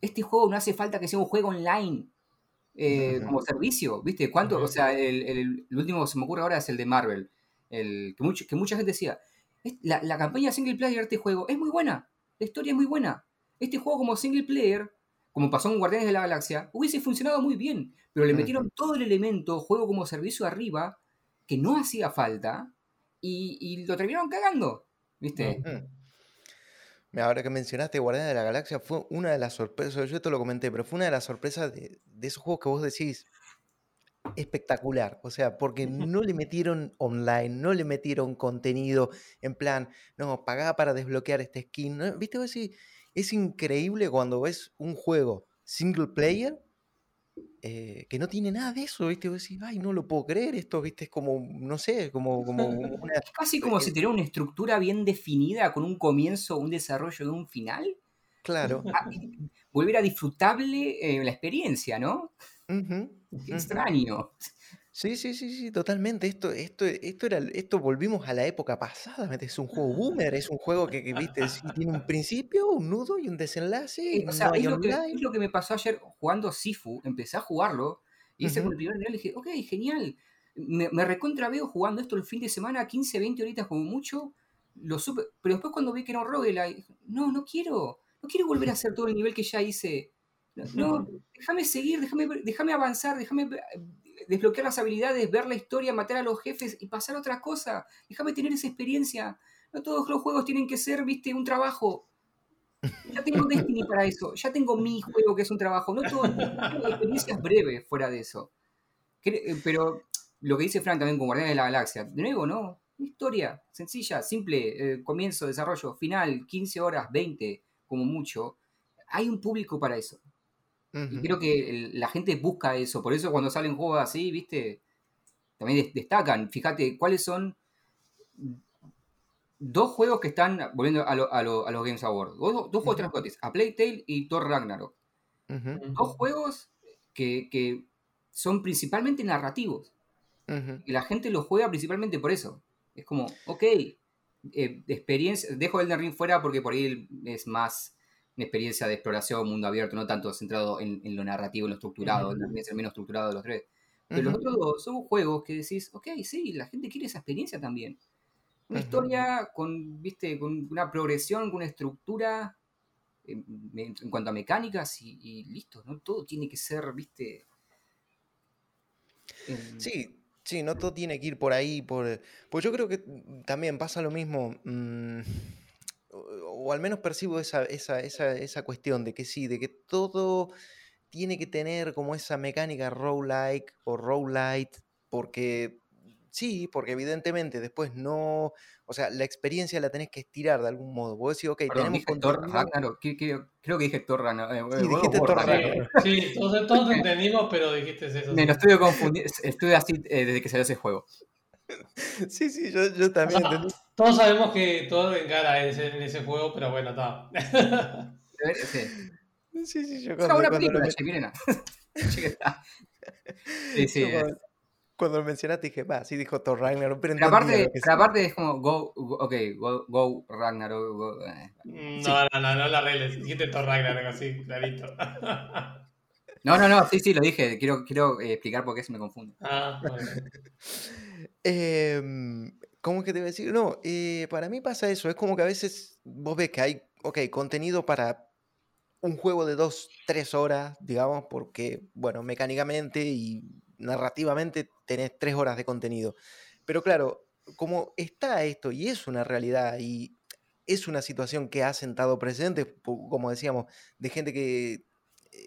este juego no hace falta que sea un juego online. Eh, como servicio, ¿viste? ¿Cuánto? O sea, el, último que se me ocurre ahora es el de Marvel. El, que, que mucha gente decía, la, la, campaña single player de este juego es muy buena, la historia es muy buena. Este juego como single player como pasó en Guardianes de la Galaxia, hubiese funcionado muy bien, pero le metieron todo el elemento juego como servicio arriba que no hacía falta y, lo terminaron cagando, ¿viste? Ahora que mencionaste Guardianes de la Galaxia, fue una de las sorpresas, yo te lo comenté, pero fue una de las sorpresas de, esos juegos que vos decís, espectacular. O sea, porque no le metieron online, no le metieron contenido en plan, no, pagá para desbloquear este skin. ¿Viste? Vos decís, es increíble cuando ves un juego single player eh, que no tiene nada de eso, ¿viste? Vos decís, ay, no lo puedo creer, esto, ¿viste? Es como, no sé, como, como Casi como si tuviera una estructura bien definida con un comienzo, un desarrollo y un final. Claro. Ah, volver a disfrutable eh, la experiencia, ¿no? Extraño. Sí, sí, sí, sí, totalmente. Esto, esto, esto era, esto volvimos a la época pasada. Es un juego boomer, es un juego que, viste, tiene un principio, un nudo y un desenlace. o sea, es, lo que, es, lo que, me pasó ayer jugando Sifu. Empecé a jugarlo y hice con el primer nivel dije, ok, genial. Me, me recontra veo jugando esto el fin de semana, 15, 20 horitas como mucho. Lo supe, pero después cuando vi que era un roguelike, no, no quiero. No quiero volver a hacer todo el nivel que ya hice. No, déjame seguir, déjame, déjame avanzar, déjame desbloquear las habilidades, ver la historia, matar a los jefes y pasar a otra cosa. Déjame tener esa experiencia. No todos los juegos tienen que ser, viste, un trabajo. Ya tengo Destiny para eso. Ya tengo mi juego que es un trabajo. No todo, experiencias breves fuera de eso. Eh, pero lo que dice Frank también con Guardianes de la Galaxia. De nuevo, ¿no? Una historia sencilla, simple, eh, comienzo, desarrollo, final, 15 horas, 20, como mucho. Hay un público para eso. Y creo que la gente busca eso. Por eso cuando salen juegos así, viste, también destacan. Fíjate, ¿cuáles son dos juegos que están volviendo a, a, los Games Awards? Dos, juegos transportes, a Playtale y Thor Ragnarok. Dos juegos que, son principalmente narrativos. Y la gente los juega principalmente por eso. Es como, ok, eh, experiencia, dejo el Ring fuera porque por ahí es más una experiencia de exploración, mundo abierto, no tanto centrado en, lo narrativo, en lo estructurado, en el menos estructurado de los tres. Pero los otros dos son juegos que decís, ok, sí, la gente quiere esa experiencia también. Una historia con, viste, con una progresión, con una estructura en, cuanto a mecánicas y, listo, ¿no? Todo tiene que ser, viste. Sí, sí, no todo tiene que ir por ahí, por. Pues yo creo que también pasa lo mismo. Mm, o al menos percibo esa, esa, esa, esa, cuestión de que sí, de que todo tiene que tener como esa mecánica roguelike o roguelite, porque sí, porque evidentemente después no, o sea, la experiencia la tenés que estirar de algún modo. Vos decís, ok, tenemos Thor Ragnarok, creo que dije Thor Ragnarok. Eh, sí, dijiste Thor Ragnarok. Sí, todos, todos entendimos, pero dijiste eso. Me lo estoy confundiendo, estoy así eh, desde que salió ese juego. Sí, sí, yo, yo también. todos sabemos que todo en ese, en ese juego, pero bueno, está. Sí, sí, yo cuando, una película, lo... miren. sí, sí. Cuando, cuando, lo mencionaste dije, va, sí dijo Thor Ragnarok, pero, pero aparte, pero aparte es como, go, go ok, go, go Ragnarok. Go, eh. Mm, no, no, no, no la arregles, dijiste Thor Ragnarok así, clarito. No, no, no, sí, sí, lo dije. Quiero, quiero eh, explicar por qué se me confunde. Ah, eh, ¿Cómo que te voy a decir? No, eh, para mí pasa eso. Es como que a veces vos ves que hay, ok, contenido para un juego de dos, tres horas, digamos, porque, bueno, mecánicamente y narrativamente tenés tres horas de contenido. Pero claro, como está esto y es una realidad y es una situación que ha sentado presente, como decíamos, de gente que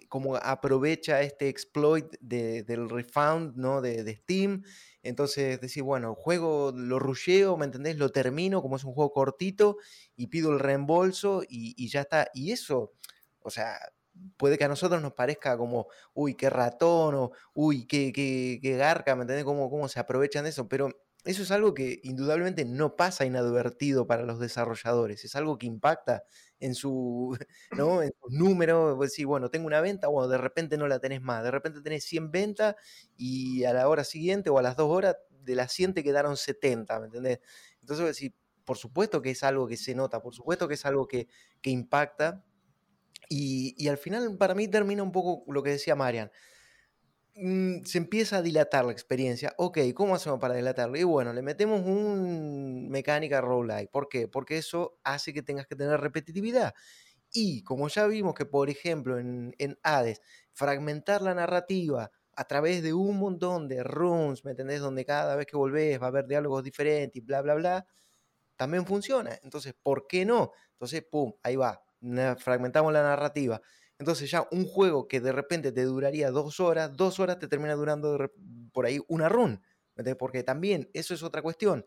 como aprovecha este exploit del refund, ¿no? De, de, Steam. Entonces decir, bueno, juego, lo rusheo, ¿me entendés? Lo termino, como es un juego cortito, y pido el reembolso y, y ya está. Y eso, o sea, puede que a nosotros nos parezca como, uy, qué ratón, o uy, qué, qué, qué garca, ¿me entendés? Cómo, cómo se aprovechan de eso, pero eso es algo que indudablemente no pasa inadvertido para los desarrolladores, es algo que impacta en su, ¿no? en sus números, pues sí, bueno, tengo una venta, bueno, de repente no la tenés más, de repente tenés 100 ventas y a la hora siguiente o a las dos horas de las 100 te quedaron 70, ¿me entendés? Entonces, sí, por supuesto que es algo que se nota, por supuesto que es algo que, que impacta y, y, al final para mí termina un poco lo que decía Marian. Mm, se empieza a dilatar la experiencia. Ok, ¿cómo hacemos para dilatarlo? Y bueno, le metemos un mecánica roguelike. ¿Por qué? Porque eso hace que tengas que tener repetitividad. Y como ya vimos que, por ejemplo, en, en Hades, fragmentar la narrativa a través de un montón de runes, ¿me entendés? Donde cada vez que volvés va a haber diálogos diferentes y bla, bla, bla, también funciona. Entonces, ¿por qué no? Entonces, pum, ahí va, fragmentamos la narrativa. Entonces ya un juego que de repente te duraría dos horas, dos horas te termina durando por ahí una run. Porque también eso es otra cuestión.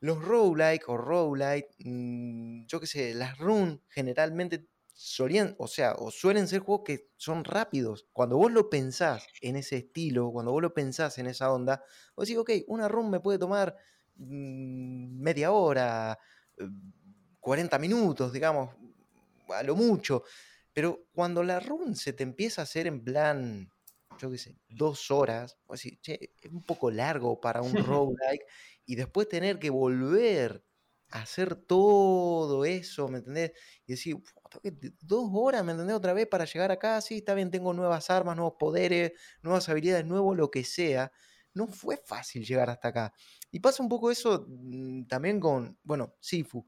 Los roguelike o roguelite, mm, yo qué sé, las runs generalmente solían, o sea, o suelen ser juegos que son rápidos. Cuando vos lo pensás en ese estilo, cuando vos lo pensás en esa onda, vos decís, ok, una run me puede tomar mm, media hora, 40 eh, minutos, digamos, a lo mucho. Pero cuando la run se te empieza a hacer en plan, yo qué sé, dos horas, así, che, es un poco largo para un roguelike, y después tener que volver a hacer todo eso, ¿me entendés? Y decir, dos horas, ¿me entendés? Otra vez para llegar acá, sí, está bien, tengo nuevas armas, nuevos poderes, nuevas habilidades, nuevo lo que sea. No fue fácil llegar hasta acá. Y pasa un poco eso mm, también con, bueno, Sifu.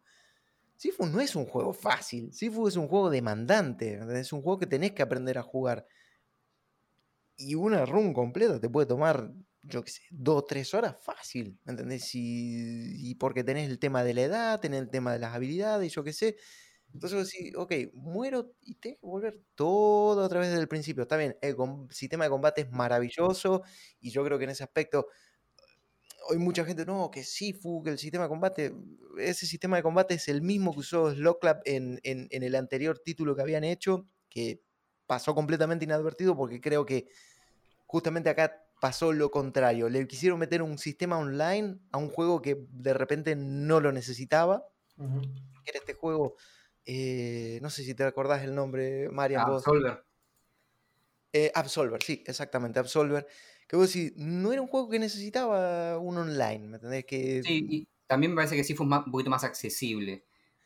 Sifu no es un juego fácil, Sifu es un juego demandante, es un juego que tenés que aprender a jugar. Y una run completa te puede tomar, yo qué sé, dos o tres horas fácil, ¿entendés? Y, y, porque tenés el tema de la edad, tenés el tema de las habilidades, yo qué sé. Entonces sí, ok, muero y tengo que volver todo otra vez desde el principio. Está bien, el sistema de combate es maravilloso y yo creo que en ese aspecto hoy mucha gente, no, que Sifu, que el sistema de combate, ese sistema de combate es el mismo que usó Slocklap en, en, en, el anterior título que habían hecho, que pasó completamente inadvertido porque creo que justamente acá pasó lo contrario. Le quisieron meter un sistema online a un juego que de repente no lo necesitaba. Era este juego, eh, no sé si te acordás el nombre, Marian. Absolver. Eh, Absolver, sí, exactamente, Absolver que vos decís, no era un juego que necesitaba un online, ¿me entendés? Que... Sí, y también me parece que sí fue un, poquito más accesible.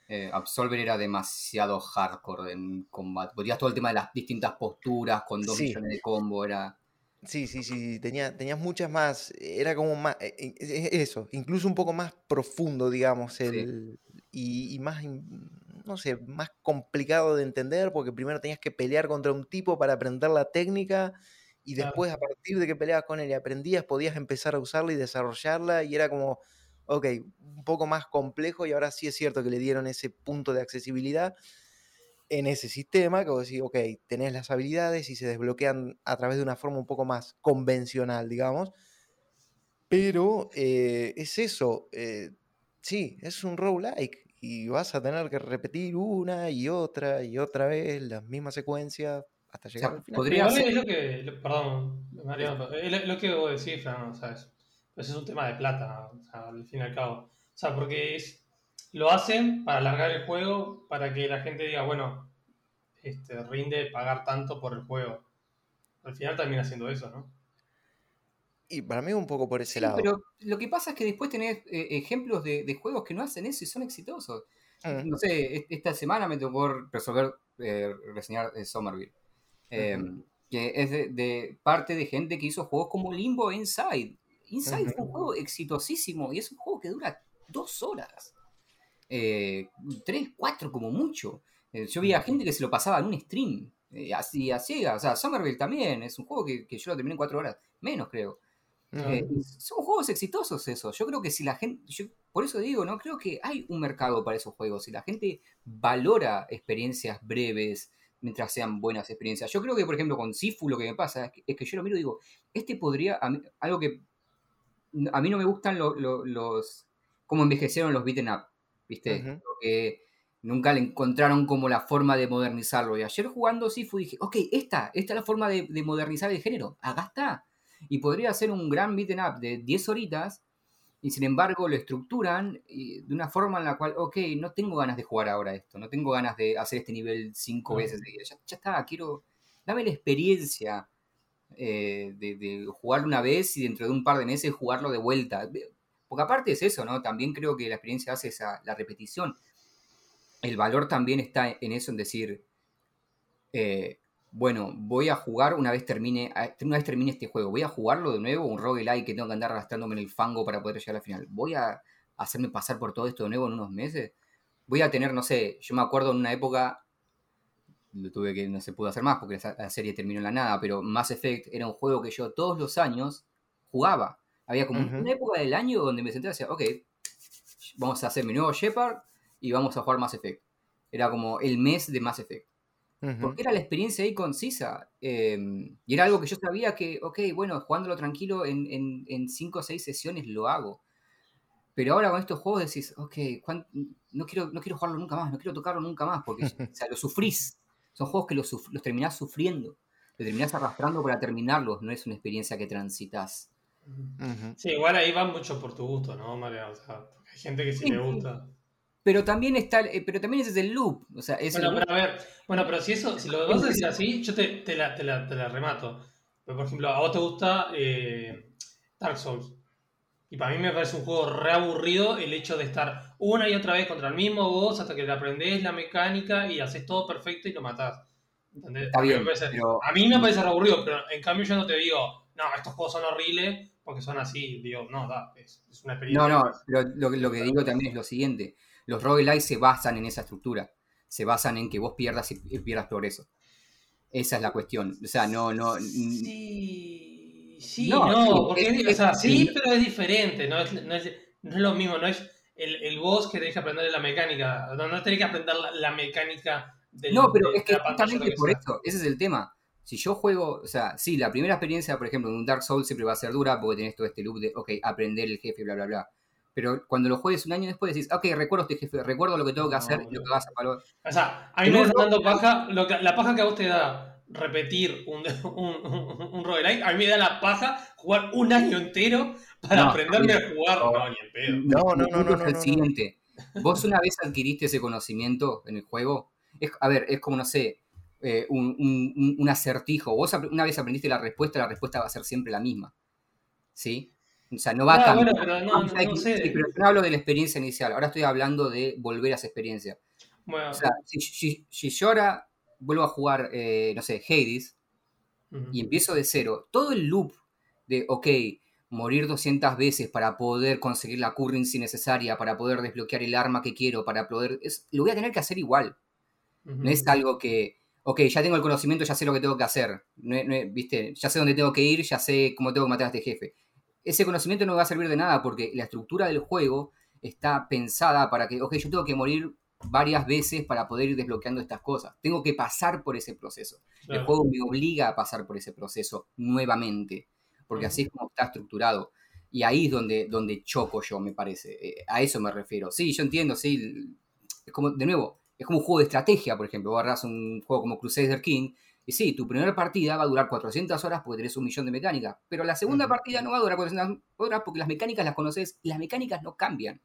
Eh, Absolver era demasiado hardcore en combate. Podías todo el tema de las distintas posturas con dos millones de combo, era... Sí, sí, sí, tenía, tenías muchas más, era como más, eh, eh, eso, incluso un poco más profundo, digamos, el, y, y, más, no sé, más complicado de entender, porque primero tenías que pelear contra un tipo para aprender la técnica, y después a partir de que peleabas con él y aprendías, podías empezar a usarla y desarrollarla y era como, ok, un poco más complejo y ahora sí es cierto que le dieron ese punto de accesibilidad en ese sistema, que vos decís, ok, tenés las habilidades y se desbloquean a través de una forma un poco más convencional, digamos. Pero eh, es eso, eh, sí, es un roguelike y vas a tener que repetir una y otra y otra vez las mismas secuencias hasta llegar al final. Podría ser... es lo que, perdón, Mariano, es lo que vos decís, Fran, ¿sabes? Pues es un tema de plata, o sea, al fin y al cabo. O sea, porque es, lo hacen para alargar el juego, para que la gente diga, bueno, este, rinde pagar tanto por el juego. Al final termina haciendo eso, ¿no? Y para mí un poco por ese lado. Pero lo que pasa es que después tenés eh, ejemplos de, de, juegos que no hacen eso y son exitosos. Mm. No sé, esta semana me tocó resolver, eh, reseñar eh, Somerville. Em, que es de, parte de gente que hizo juegos como Limbo Inside. Inside fue un juego exitosísimo y es un juego que dura dos horas. Eh, tres, cuatro como mucho. Eh, yo vi a gente que se lo pasaba en un stream. Eh, así a ciegas. O sea, Somerville también es un juego que, yo lo terminé en cuatro horas. Menos, creo. son juegos exitosos esos. Yo creo que si la gente. por eso digo, ¿no? Creo que hay un mercado para esos juegos. Si la gente valora experiencias breves, mientras sean buenas experiencias. Yo creo que, por ejemplo, con Sifu lo que me pasa es que, yo lo miro y digo, este podría, algo que a mí no me gustan los, cómo envejecieron los beaten up, ¿viste? que nunca le encontraron como la forma de modernizarlo. Y ayer jugando Sifu dije, ok, esta, esta es la forma de, modernizar el género, acá está. Y podría ser un gran beaten up de 10 horitas y sin embargo lo estructuran de una forma en la cual, ok, no tengo ganas de jugar ahora esto, no tengo ganas de hacer este nivel cinco veces Ya, ya, está, quiero, dame la experiencia eh, de, jugarlo una vez y dentro de un par de meses jugarlo de vuelta. Porque aparte es eso, ¿no? También creo que la experiencia hace esa, la repetición. El valor también está en eso, en decir, eh, bueno, voy a jugar una vez termine, una vez termine este juego, voy a jugarlo de nuevo, un roguelike que tengo que andar arrastrándome en el fango para poder llegar al final. Voy a hacerme pasar por todo esto de nuevo en unos meses. Voy a tener, no sé, yo me acuerdo en una época, lo tuve que no se pudo hacer más porque la, serie terminó en la nada, pero Mass Effect era un juego que yo todos los años jugaba. Había como una época del año donde me senté y decía, ok, vamos a hacer mi nuevo Shepard y vamos a jugar Mass Effect. Era como el mes de Mass Effect porque era la experiencia ahí concisa. Em, y era algo que yo sabía que, ok, bueno, jugándolo tranquilo en 5 o 6 sesiones lo hago. Pero ahora con estos juegos decís, ok, no quiero, no quiero jugarlo nunca más, no quiero tocarlo nunca más, porque o sea, lo sufrís. Son juegos que los, los terminás sufriendo, los terminás arrastrando para terminarlos, no es una experiencia que transitas. Sí, igual ahí va mucho por tu gusto, ¿no, María? O sea, hay gente que sí, le gusta pero también está, eh, pero también ese es el loop. O sea, es bueno, pero a ver, bueno, pero si eso, si lo vas a decir así, yo te, te, la, te, la, te la, remato. por ejemplo, a vos te gusta eh, Dark Souls. Y para mí me parece un juego reaburrido el hecho de estar una y otra vez contra el mismo boss hasta que le aprendés la mecánica y haces todo perfecto y lo matás. ¿Entendés? Está bien, A mí me parece aburrido, pero en cambio yo no te digo, no, estos juegos son horribles porque son así. Digo, no, da, es, es una experiencia. No, no, pero lo, lo que digo también es lo siguiente los roguelites se basan en esa estructura. Se basan en que vos pierdas y pierdas progreso. Esa es la cuestión. O sea, no, no. Sí, sí, no, porque es, o sea, sí, pero es diferente. No es, no es, no es lo mismo, no es el, el boss que tenés que aprender la mecánica. No, no tenés que aprender la, mecánica del No, pero es que justamente por eso, ese es el tema. Si yo juego, o sea, sí, la primera experiencia, por ejemplo, en un Dark Souls siempre va a ser dura porque tenés todo este loop de, ok, aprender el jefe, bla, bla, bla pero cuando lo juegues un año después decís, ok, recuerdo este jefe, recuerdo lo que tengo que hacer y lo que vas a valor. O sea, a mí me está dando paja, la paja que a vos te da repetir un, un, un, roguelike, a mí me da la paja jugar un año entero para aprenderme a jugar. No, ni en pedo. No, no, no, no. no, el siguiente. Vos una vez adquiriste ese conocimiento en el juego, es, a ver, es como, no sé, eh, un, un, acertijo. Vos una vez aprendiste la respuesta, la respuesta va a ser siempre la misma. ¿Sí? O sea, no va a cambiar. pero no, pero yo hablo de la experiencia inicial. Ahora estoy hablando de volver a esa experiencia. o sea, si, yo ahora vuelvo a jugar, eh, no sé, Hades, y empiezo de cero, todo el loop de, ok, morir 200 veces para poder conseguir la currency necesaria, para poder desbloquear el arma que quiero, para poder... lo voy a tener que hacer igual. No es algo que, ok, ya tengo el conocimiento, ya sé lo que tengo que hacer. ¿Viste? Ya sé dónde tengo que ir, ya sé cómo tengo que matar a este jefe ese conocimiento no me va a servir de nada porque la estructura del juego está pensada para que, ok, yo tengo que morir varias veces para poder ir desbloqueando estas cosas. Tengo que pasar por ese proceso. El juego me obliga a pasar por ese proceso nuevamente, porque así es como está estructurado. Y ahí es donde, donde choco yo, me parece. Eh, a eso me refiero. Sí, yo entiendo, sí. Es como, de nuevo, es como un juego de estrategia, por ejemplo. Agarras un juego como Crusader King y sí, tu primera partida va a durar 400 horas porque tenés un millón de mecánicas, pero la segunda partida no va a durar 400 horas porque las mecánicas las conoces y las mecánicas no cambian.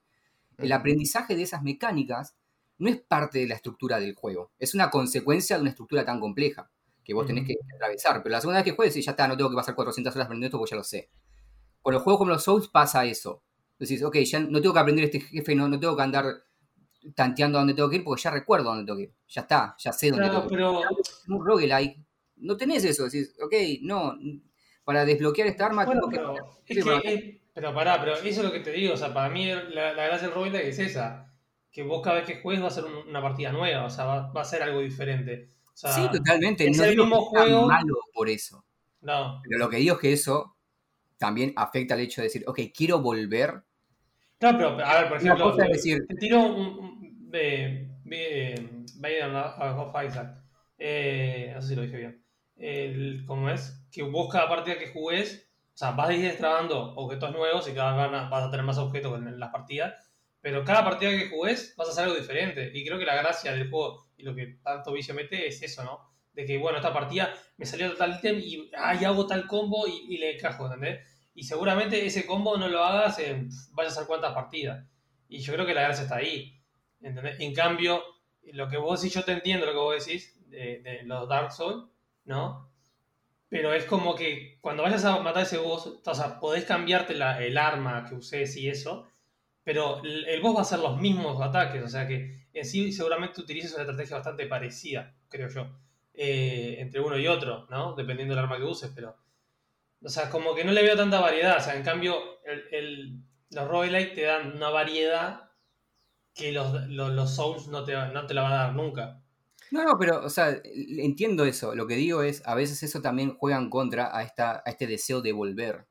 El aprendizaje de esas mecánicas no es parte de la estructura del juego, es una consecuencia de una estructura tan compleja que vos tenés que atravesar. Pero la segunda vez que juegues, ya está, no tengo que pasar 400 horas aprendiendo esto porque ya lo sé. Con los juegos como los Souls pasa eso. Decís, ok, ya no tengo que aprender este jefe, no, no tengo que andar tanteando a dónde tengo que ir porque ya recuerdo dónde tengo que ir. Ya está, ya sé dónde tengo que ir. Pero... Un roguelike, no tenés eso. Decís, ok, no, para desbloquear esta arma tengo que. Pero, es que pero pará, pero eso es lo que te digo. O sea, para mí la, la gracia del roguelike es esa. Que vos cada vez que juegues va a ser una partida nueva, o sea, va, va a ser algo diferente. sí, totalmente. no el mismo juego. malo por eso. No. Pero lo que digo es que eso también afecta al hecho de decir, ok, quiero volver no, pero a ver, por ejemplo, te tiro un, un, of Isaac. Eh, no sé lo dije bien. El, ¿Cómo es? Que vos cada partida que jugues, o sea, vas a ir destrabando objetos nuevos y cada vez vas a tener más objetos en las partidas, pero cada partida que jugues vas a hacer algo diferente. Y creo que la gracia del juego y lo que tanto vicio mete es eso, ¿no? De que, bueno, esta partida me salió tal ítem y ahí hago tal combo y, le encajo, ¿entendés? Y seguramente ese combo no lo hagas en vaya a ser cuántas partidas. Y yo creo que la gracia está ahí. ¿Entendés? En cambio, lo que vos decís, yo te entiendo lo que vos decís de, los Dark Souls, ¿no? Pero es como que cuando vayas a matar ese boss, o sea, podés cambiarte el arma que uses y eso, pero el, boss va a hacer los mismos ataques, o sea que en sí seguramente utilices una estrategia bastante parecida, creo yo, eh, entre uno y otro, ¿no? Dependiendo del arma que uses, pero... O sea, como que no le veo tanta variedad, o sea, en cambio el, los roguelike te dan una variedad que los, los, Souls no te, no te la van a dar nunca. No, no, pero, o sea, entiendo eso. Lo que digo es, a veces eso también juega en contra a, esta, a este deseo de volver.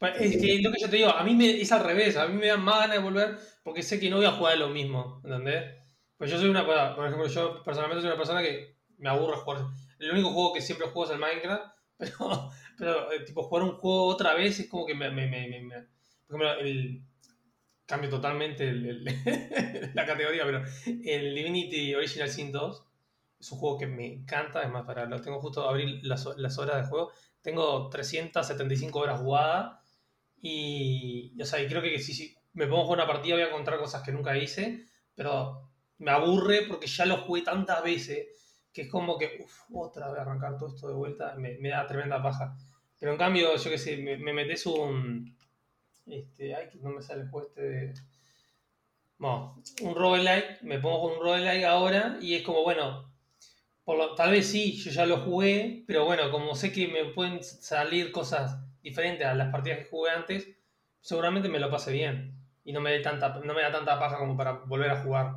Es que lo que yo te digo, a mí me, es al revés, a mí me da más ganas de volver porque sé que no voy a jugar lo mismo, ¿entendés? Pues yo soy una, por ejemplo, yo personalmente soy una persona que me aburre jugar. El único juego que siempre juego es el Minecraft, pero, pero eh, tipo jugar un juego otra vez es como que me... me, me, me por ejemplo, el, cambio totalmente la categoría, pero el Divinity Original Sin 2 es un juego que me encanta, es más, para lo tengo justo a abrir las, las horas de juego, tengo 375 horas jugadas y, o sea, y creo que si, me pongo a jugar una partida voy a encontrar cosas que nunca hice, pero me aburre porque ya lo jugué tantas veces que es como que, uff, otra vez arrancar todo esto de vuelta, me, da tremenda paja. Pero en cambio, yo que sé, me, me metes un, este, ay, que no me sale el juego este de. Bueno, un roguelike, me pongo con un roguelike ahora y es como, bueno, por tal vez sí, yo ya lo jugué, pero bueno, como sé que me pueden salir cosas diferentes a las partidas que jugué antes, seguramente me lo pase bien y no me, dé tanta, no me da tanta paja como para volver a jugar.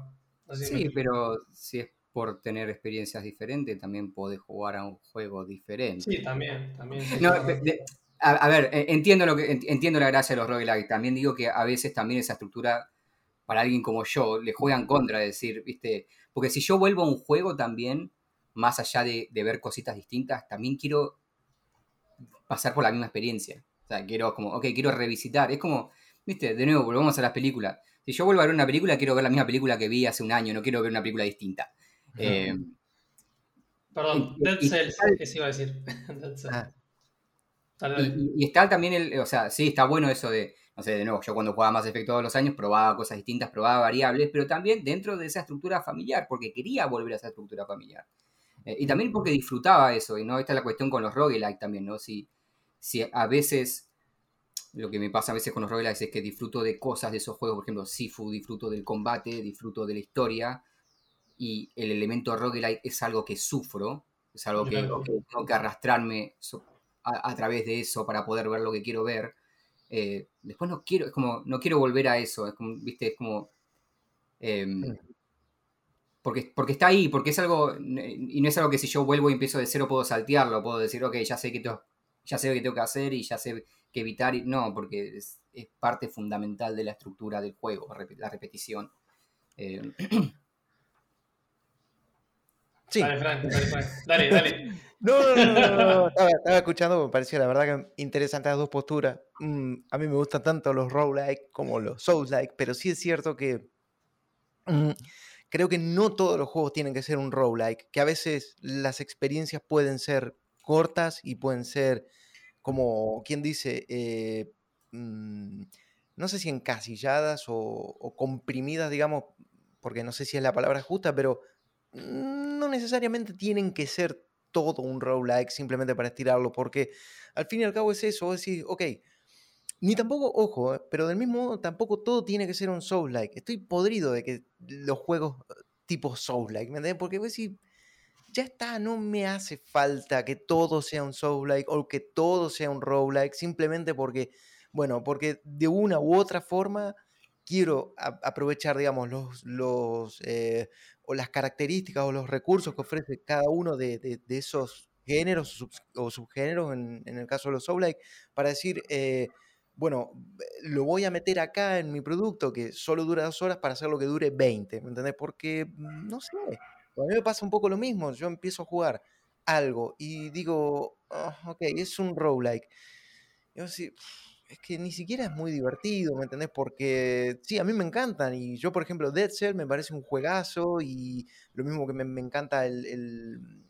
sí, pero si es por tener experiencias diferentes, también podés jugar a un juego diferente. Sí, también, también. A, ver, e, entiendo, lo que, entiendo la gracia de los roguelikes. También digo que a veces también esa estructura, para alguien como yo, le juegan contra, decir, ¿viste? Porque si yo vuelvo a un juego también, más allá de, ver cositas distintas, también quiero pasar por la misma experiencia. O sea, quiero como, ok, quiero revisitar. Es como, ¿viste? De nuevo, volvemos a las películas. Si yo vuelvo a ver una película, quiero ver la misma película que vi hace un año, no quiero ver una película distinta. Eh, Perdón, Dead Cells, ¿qué se iba a decir? Dead Cells. Ah. Y, está también el, o sea, sí, está bueno eso de, no sé, de nuevo, yo cuando jugaba más efecto todos los años probaba cosas distintas, probaba variables, pero también dentro de esa estructura familiar, porque quería volver a esa estructura familiar. Eh, y también porque disfrutaba eso, y no, esta es la cuestión con los roguelike también, ¿no? Si, si a veces, lo que me pasa a veces con los roguelikes es que disfruto de cosas de esos juegos, por ejemplo, Sifu, disfruto del combate, disfruto de la historia, y el elemento roguelike es algo que sufro, es algo que, que tengo que arrastrarme a, través de eso para poder ver lo que quiero ver. Eh, después no quiero, es como, no quiero volver a eso, es como, viste, es como... Mm. porque, porque está ahí, porque es algo, y no es algo que si yo vuelvo y empiezo de cero puedo saltearlo, puedo decir, ok, ya sé que ya sé que tengo que hacer y ya sé que evitar, y, no, porque es, parte fundamental de la estructura del juego, la repetición. Eh, sí. Dale, Frank, dale, dale. No, no, no, Estaba, escuchando, me pareció la verdad que interesantes las dos posturas. Mm, a mí me gustan tanto los roguelike como los souls-like, pero sí es cierto que mm, creo que no todos los juegos tienen que ser un roguelike, que a veces las experiencias pueden ser cortas y pueden ser, como quien dice, eh, mm, no sé si encasilladas o, o comprimidas, digamos, porque no sé si es la palabra justa, pero no necesariamente tienen que ser todo un roguelike simplemente para estirarlo, porque al fin y al cabo es eso, es decir, ok, ni tampoco, ojo, eh, pero del mismo modo tampoco todo tiene que ser un Soul-like. Estoy podrido de que los juegos eh, tipo Soul-like, ¿me entiendes? Porque voy a decir, ya está, no me hace falta que todo sea un Soul-like o que todo sea un roguelike, simplemente porque, bueno, porque de una u otra forma quiero aprovechar, digamos, los, los eh, o las características o los recursos que ofrece cada uno de, esos géneros o subgéneros, en, el caso de los Soul-like, para decir, eh, bueno, lo voy a meter acá en mi producto que solo dura dos horas para hacer lo que dure 20, ¿me entendés? Porque, mm, no sé, A mí me pasa un poco lo mismo. Yo empiezo a jugar algo y digo, ah, ok, es un roguelike. Yo sí, es que ni siquiera es muy divertido, ¿me entendés? Porque sí, a mí me encantan. Y yo, por ejemplo, Dead Cell me parece un juegazo. Y lo mismo que me, encanta el,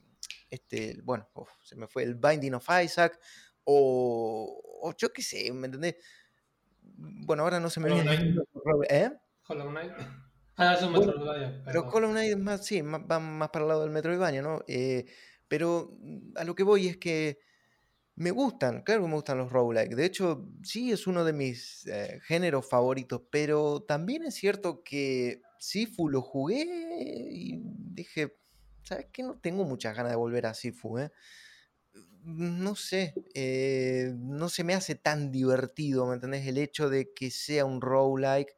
este, bueno, se me fue el Binding of Isaac. O, o yo qué sé, ¿me entendés? Bueno, ahora no se me viene. ¿Eh? Hollow Knight. Ah, es un Metroidvania. Pero Hollow Knight es más, sí, va más para el lado del Metroidvania, ¿no? Eh, pero mm, a lo que voy es que me gustan, claro que me gustan los roguelike. De hecho, sí es uno de mis eh, géneros favoritos, pero también es cierto que Sifu lo jugué y dije, ¿sabes qué? No tengo muchas ganas de volver a Sifu, ¿eh? No sé, eh, no se me hace tan divertido, ¿me entendés? El hecho de que sea un roguelike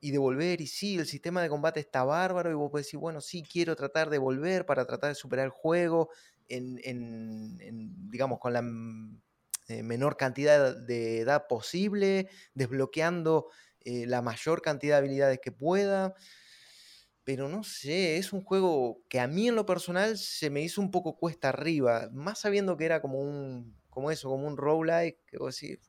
y de volver, y sí, el sistema de combate está bárbaro, y vos podés decir, bueno, sí, quiero tratar de volver para tratar de superar el juego, en, digamos, con la eh, menor cantidad de edad posible, desbloqueando eh, la mayor cantidad de habilidades que pueda. Pero no sé, es un juego que a mí en lo personal se me hizo un poco cuesta arriba, más sabiendo que era como un, como eso, como un roguelike, vos decís,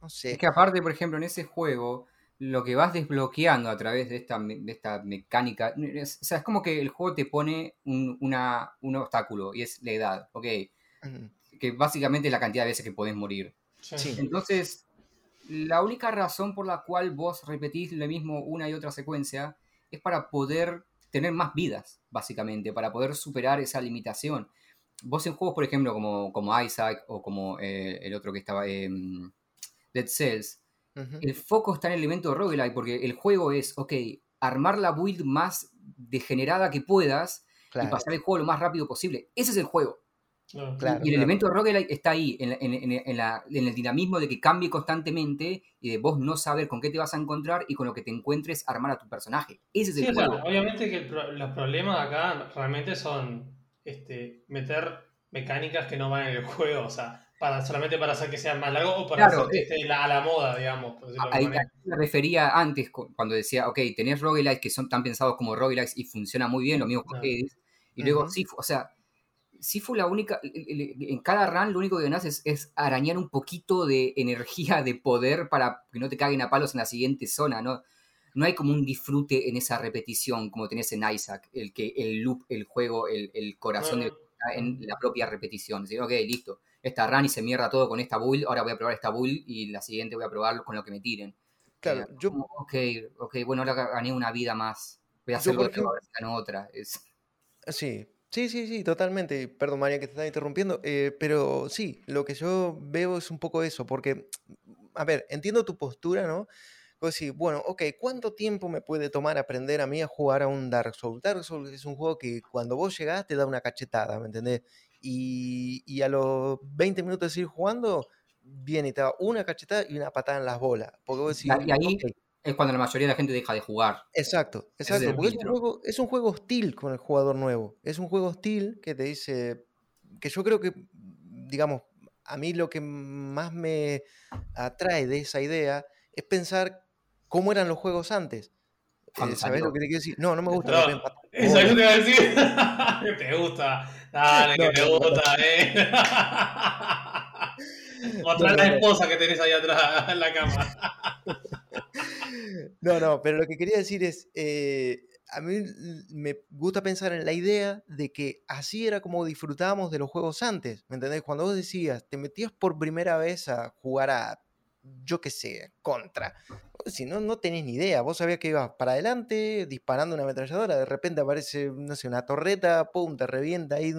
no sé. Es que aparte, por ejemplo, en ese juego, lo que vas desbloqueando a través de esta, de esta mecánica, es, o sea, es como que el juego te pone un, una, un obstáculo y es la edad, ¿ok? Que básicamente es la cantidad de veces que podés morir. Entonces, la única razón por la cual vos repetís lo mismo una y otra secuencia es para poder tener más vidas, básicamente, para poder superar esa limitación. Vos en juegos, por ejemplo, como, como Isaac o como eh, el otro que estaba, em, Dead Cells, el foco está en el elemento de roguelike, porque el juego es, ok, armar la build más degenerada que puedas y pasar el juego lo más rápido posible. Ese es el juego. y el elemento de roguelike está ahí, en, el dinamismo de que cambie constantemente y de vos no saber con qué te vas a encontrar y con lo que te encuentres armar a tu personaje. Ese es el juego. obviamente que los problemas acá realmente son este, meter mecánicas que no van en el juego. O sea, para, solamente para hacer que sea más largo o para hacer que eh, esté a la moda, digamos. ahí me refería antes cuando decía, ok, tenés roguelikes que son tan pensados como roguelikes y funciona muy bien, lo mismo con Hades. Y luego, sí, o sea, sí fue la única, en cada run lo único que ganas es, es, arañar un poquito de energía, de poder para que no te caguen a palos en la siguiente zona, ¿no? No hay como un disfrute en esa repetición como tenés en Isaac, el que el loop, el juego, el, el corazón en la propia repetición. Decir, ok, listo esta run y se mierda todo con esta build, ahora voy a probar esta build y la siguiente voy a probarlo con lo que me tiren. Claro, eh, yo... Ok, ok, bueno, ahora gané una vida más. Voy a hacer otra, gano otra. Es... Sí, Sí, sí, sí, totalmente. Perdón, María, que te estaba interrumpiendo, eh, pero sí, lo que yo veo es un poco eso, porque, a ver, entiendo tu postura, ¿no? Pues sí, bueno, ok, ¿cuánto tiempo me puede tomar aprender a mí a jugar a un Dark Souls? Dark Souls es un juego que cuando vos llegás te da una cachetada, ¿me entendés? Y, a los 20 minutos de seguir jugando, viene y te da una cachetada y una patada en las bolas. Porque y ahí es cuando la mayoría de la gente deja de jugar. Exacto, exacto. Es, un juego, es un juego hostil con el jugador nuevo. Es un juego hostil que te dice. Que yo creo que, digamos, a mí lo que más me atrae de esa idea es pensar cómo eran los juegos antes. Eh, ¿Sabes lo que te quiero decir? No, no me gusta. No, eso te iba a decir. te gusta. Dale, que te gusta, eh. Otra la esposa que tenés ahí atrás en la cama. no, no, pero lo que quería decir es. Eh, a mí me gusta pensar en la idea de que así era como disfrutábamos de los juegos antes. ¿Me entendés? Cuando vos decías, te metías por primera vez a jugar a yo qué sé, contra. Si no, no tenés ni idea. Vos sabías que ibas para adelante disparando una ametralladora, de repente aparece, no sé, una torreta, pum, te revienta ahí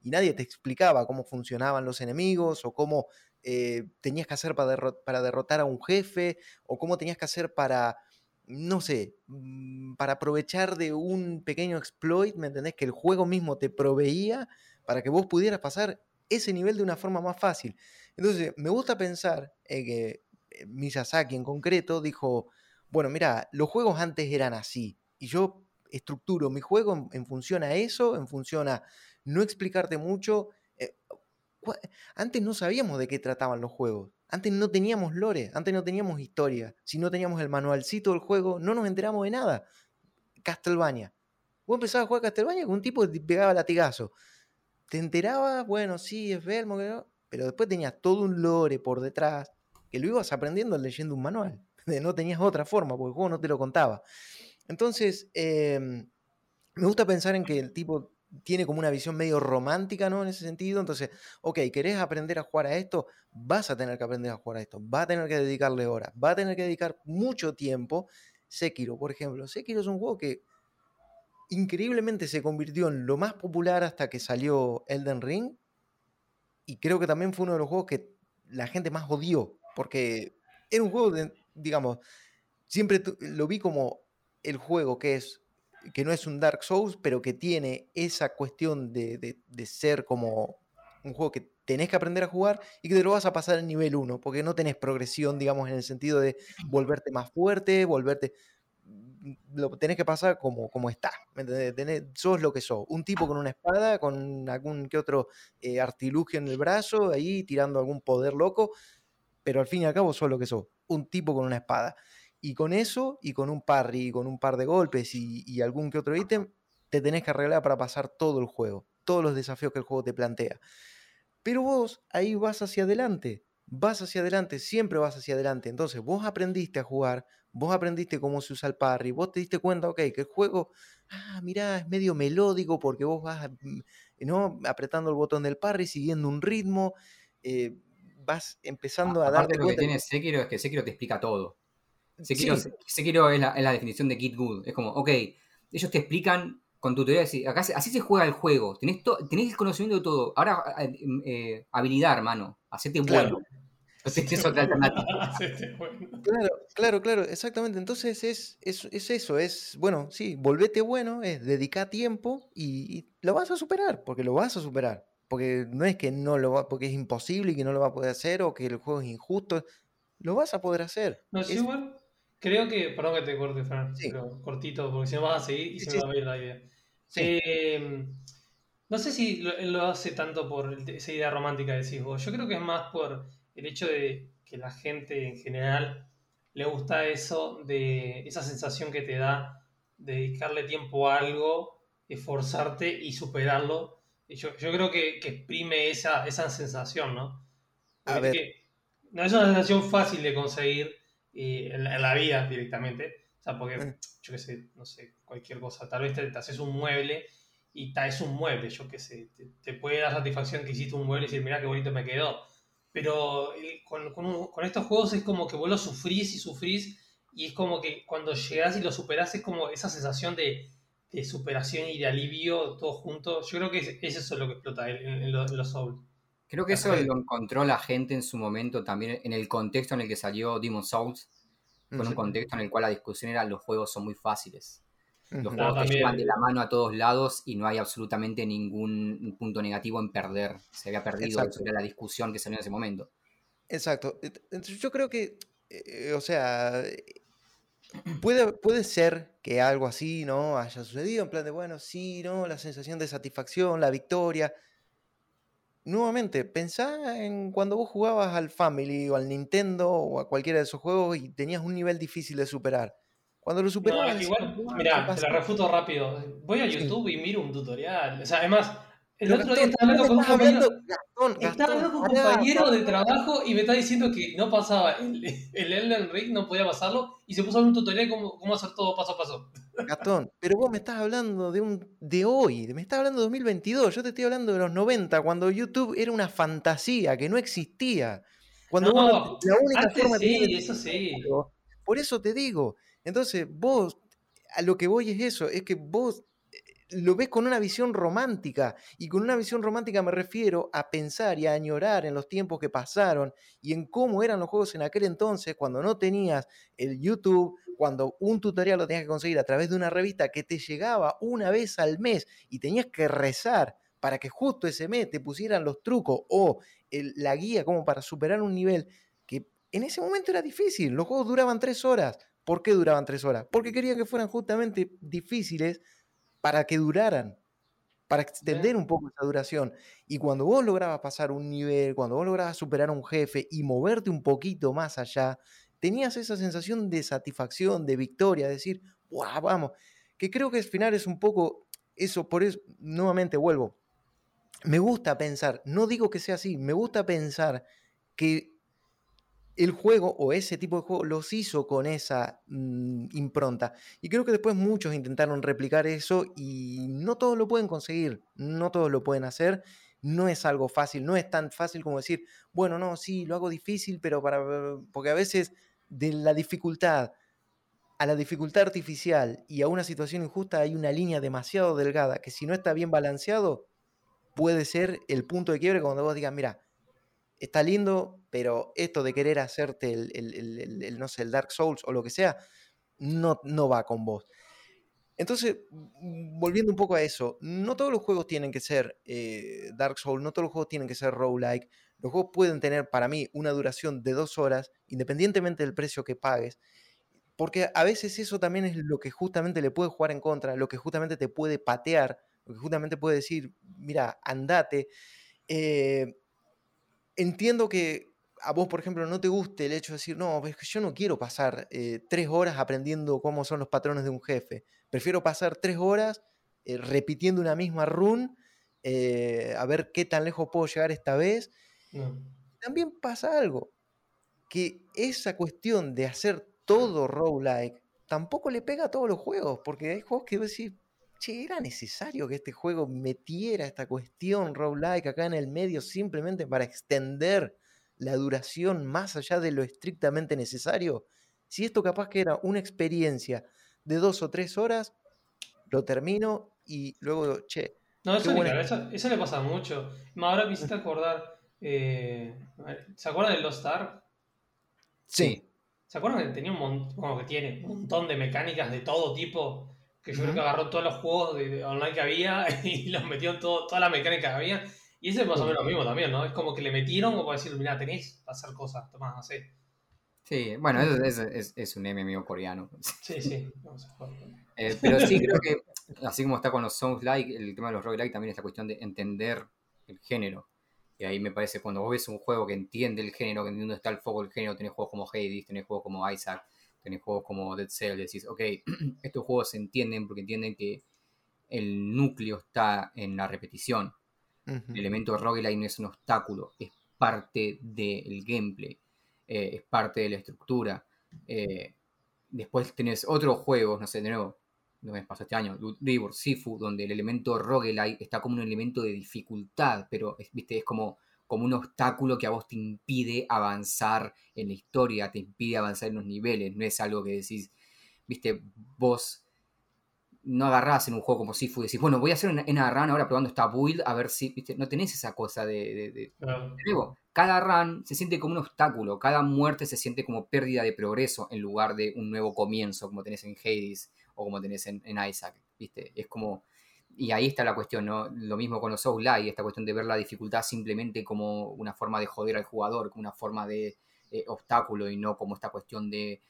y nadie te explicaba cómo funcionaban los enemigos o cómo eh, tenías que hacer para, derrotar a un jefe o cómo tenías que hacer para, no sé, mm, para aprovechar de un pequeño exploit, ¿me entendés? Que el juego mismo te proveía para que vos pudieras pasar ese nivel de una forma más fácil. Entonces, me gusta pensar que eh, Miyazaki en concreto dijo, bueno, mira, los juegos antes eran así, y yo estructuro mi juego en, función a eso, en función a no explicarte mucho. Eh, antes no sabíamos de qué trataban los juegos. Antes no teníamos lore, antes no teníamos historia. Si no teníamos el manualcito del juego, no nos enteramos de nada. Castlevania. Vos empezabas a jugar Castlevania con un tipo que pegaba latigazo. Te enterabas, bueno, sí, es Belmo, pero después tenías todo un lore por detrás que lo ibas aprendiendo leyendo un manual. No tenías otra forma, porque el juego no te lo contaba. Entonces, em, me gusta pensar en que el tipo tiene como una visión medio romántica, ¿no? En ese sentido. Entonces, ok, ¿querés aprender a jugar a esto? Vas a tener que aprender a jugar a esto. Va a tener que dedicarle horas. Va a tener que dedicar mucho tiempo. Sekiro, por ejemplo. Sekiro es un juego que increíblemente se convirtió en lo más popular hasta que salió Elden Ring. Y creo que también fue uno de los juegos que la gente más odió. Porque era un juego, de, digamos, siempre lo vi como el juego que es que no es un Dark Souls, pero que tiene esa cuestión de, ser como un juego que tenés que aprender a jugar y que te lo vas a pasar en nivel 1, porque no tenés progresión, digamos, en el sentido de volverte más fuerte, volverte... Mm, lo tenés que pasar como, como está, sos lo que sos, un tipo con una espada, con algún que otro eh, artilugio en el brazo, ahí tirando algún poder loco, pero al fin y al cabo sos lo que sos, un tipo con una espada. Y con eso, y con un parry, y con un par de golpes y, algún que otro ítem, te tenés que arreglar para pasar todo el juego, todos los desafíos que el juego te plantea. Pero vos ahí vas hacia adelante, vas hacia adelante, siempre vas hacia adelante. Entonces vos aprendiste a jugar, vos aprendiste cómo se usa el parry, vos te diste cuenta, ok, que el juego, ah, mirá, es medio melódico porque vos vas mm, ¿no? apretando el botón del parry, siguiendo un ritmo, eh, vas empezando a, dar darte lo que tiene Sekiro es que Sekiro te explica todo. Sekiro, es, la, es, la, definición de Kid Good. Es como, ok, ellos te explican con tutoriales, acá así se juega el juego, tenés, tenés el conocimiento de todo. Ahora, eh, eh, habilidad, hermano, hacete bueno. Claro, claro, claro, exactamente. Entonces es, es, es, eso, es, bueno, sí, volvete bueno, es dedicar tiempo y, lo vas a superar, porque lo vas a superar. Porque no es que no lo va, porque es imposible y que no lo va a poder hacer o que el juego es injusto, lo vas a poder hacer. No, es, igual, Creo que, perdón que te corte, Fran, pero cortito, porque si no vas a seguir y se me va a ir la idea. Eh, no sé si lo, hace tanto por esa idea romántica que decís vos. Yo creo que es más por el hecho de que la gente en general le gusta eso, de esa sensación que te da de dedicarle tiempo a algo, esforzarte y superarlo. Yo, yo creo que, que, exprime esa, esa sensación, ¿no? a ver. no es una sensación fácil de conseguir y en, la vida directamente. O sea, porque, mm. yo qué sé, no sé, cualquier cosa. Tal vez te, haces un mueble y tal es un mueble, yo qué sé. Te, puede dar satisfacción que hiciste un mueble y decir, mira qué bonito me quedó. Pero eh, con, con, estos juegos es como que vos lo sufrís y sufrís y es como que cuando llegás y lo superás es como esa sensación de, de superación y de alivio todo junto. Yo creo que es, es eso lo que explota en, los, en los Souls. Creo que eso lo encontró la gente en su momento también en el contexto en el que salió Demon Souls, con un contexto en el cual la discusión era los juegos son muy fáciles. Los juegos te llevan de la mano a todos lados y no hay absolutamente ningún punto negativo en perder. Se había perdido sobre la discusión que salió en ese momento. Exacto. Yo creo que, eh, o sea, puede, puede ser que algo así, ¿no? Haya sucedido, en plan de, bueno, sí, ¿no? La sensación de satisfacción, la victoria nuevamente, pensá en cuando vos jugabas al Family o al Nintendo o a cualquiera de esos juegos y tenías un nivel difícil de superar. Cuando lo superabas... No, igual, mira, te la refuto rápido. Voy a YouTube y miro un tutorial. O sea, además, el otro día estaba hablando con un compañero, estaba hablando con un compañero de trabajo y me está diciendo que no pasaba el, el Elden Ring, no podía pasarlo, y se puso a un tutorial de cómo, cómo, hacer todo paso a paso. Gastón, pero vos me estás hablando de un de hoy, me estás hablando de 2022, yo te estoy hablando de los 90, cuando YouTube era una fantasía que no existía. Cuando no, la única forma sí, eso sí. Por eso te digo, entonces vos, a lo que voy es eso, es que vos lo ves con una visión romántica. Y con una visión romántica me refiero a pensar y a añorar en los tiempos que pasaron y en cómo eran los juegos en aquel entonces, cuando no tenías el YouTube, cuando un tutorial lo tenías que conseguir a través de una revista que te llegaba una vez al mes y tenías que rezar para que justo ese mes te pusieran los trucos o la guía como para superar un nivel que en ese momento era difícil. Los juegos duraban tres horas. ¿Por qué duraban tres horas? Porque querían que fueran justamente difíciles para que duraran, para extender un poco esa duración. Y cuando vos lograbas pasar un nivel, cuando vos lograbas superar a un jefe y moverte un poquito más allá, tenías esa sensación de satisfacción, de victoria, de decir, ¡Wow, vamos! que creo que al final es un poco eso, por eso, nuevamente vuelvo, me gusta pensar, no digo que sea así, me gusta pensar que el juego o ese tipo de juego los hizo con esa mm, impronta. Y creo que después muchos intentaron replicar eso y no todos lo pueden conseguir, no todos lo pueden hacer. No es algo fácil, no es tan fácil como decir, bueno, no, sí, lo hago difícil, pero para. Porque a veces de la dificultad a la dificultad artificial y a una situación injusta hay una línea demasiado delgada que si no está bien balanceado, puede ser el punto de quiebre cuando vos digas, mira, está lindo, pero esto de querer hacerte el, no sé, el Dark Souls o lo que sea, no, no va con vos. Entonces, mm, volviendo un poco a eso, no todos los juegos tienen que ser eh, Dark Souls, no todos los juegos tienen que ser roguelike. Los juegos pueden tener para mí una duración de dos horas, independientemente del precio que pagues, porque a veces eso también es lo que justamente le puede jugar en contra, lo que justamente te puede patear, lo que justamente puede decir, mira, andate. Eh, entiendo que a vos, por ejemplo, no te guste el hecho de decir, no, es que yo no quiero pasar eh, tres horas aprendiendo cómo son los patrones de un jefe. Prefiero pasar tres horas eh, repitiendo una misma run, eh, a ver qué tan lejos puedo llegar esta vez. También pasa algo, que esa cuestión de hacer todo roguelike tampoco le pega a todos los juegos, porque hay juegos que vos decís, che, era necesario que este juego metiera esta cuestión roguelike acá en el medio simplemente para extender la duración más allá de lo estrictamente necesario. Si esto capaz que era una experiencia de dos o tres horas, lo termino y luego, che. No, eso, eso, le pasa mucho. Ahora me hiciste acordar. Eh, ¿Se acuerdan de Lost Ark? Sí. ¿Se acuerdan que tenía un montón, que tiene un montón de mecánicas de todo tipo? Que yo creo que agarró todos los juegos de, online que había y los metió en todo, todas las mecánicas que había. Y ese es más o menos lo mismo también, ¿no? Es como que le metieron como para decir, mira, tenéis para hacer cosas, tomás, no sé. Sí, bueno, es, es, es, un MMO coreano. Sí, sí. eh, pero sí, creo que así como está con los Souls-like, el tema de los roguelike también es la cuestión de entender el género. Y ahí me parece cuando vos ves un juego que entiende el género, que entiende dónde está el foco del género, tenés juegos como Hades, tenés juegos como Isaac, tenés juegos como Dead Cell, decís, ok, estos juegos se entienden porque entienden que el núcleo está en la repetición. El elemento roguelike no es un obstáculo, es parte del gameplay, eh, es parte de la estructura. Eh, después tenés otros juegos, no sé, de nuevo, no me pasó este año, River, Sifu, donde el elemento roguelike está como un elemento de dificultad, pero viste, es como como un obstáculo que a vos te impide avanzar en la historia, te impide avanzar en los niveles, no es algo que decís, viste, vos no agarrás en un juego como Sifu y decís, bueno, voy a hacer una, run ahora probando esta build a ver si, viste, no tenés esa cosa de... de, cada run se siente como un obstáculo, cada muerte se siente como pérdida de progreso en lugar de un nuevo comienzo como tenés en Hades o como tenés en, en Isaac, viste, es como y ahí está la cuestión, ¿no? Lo mismo con los y esta cuestión de ver la dificultad simplemente como una forma de joder al jugador, como una forma de eh, obstáculo y no como esta cuestión de,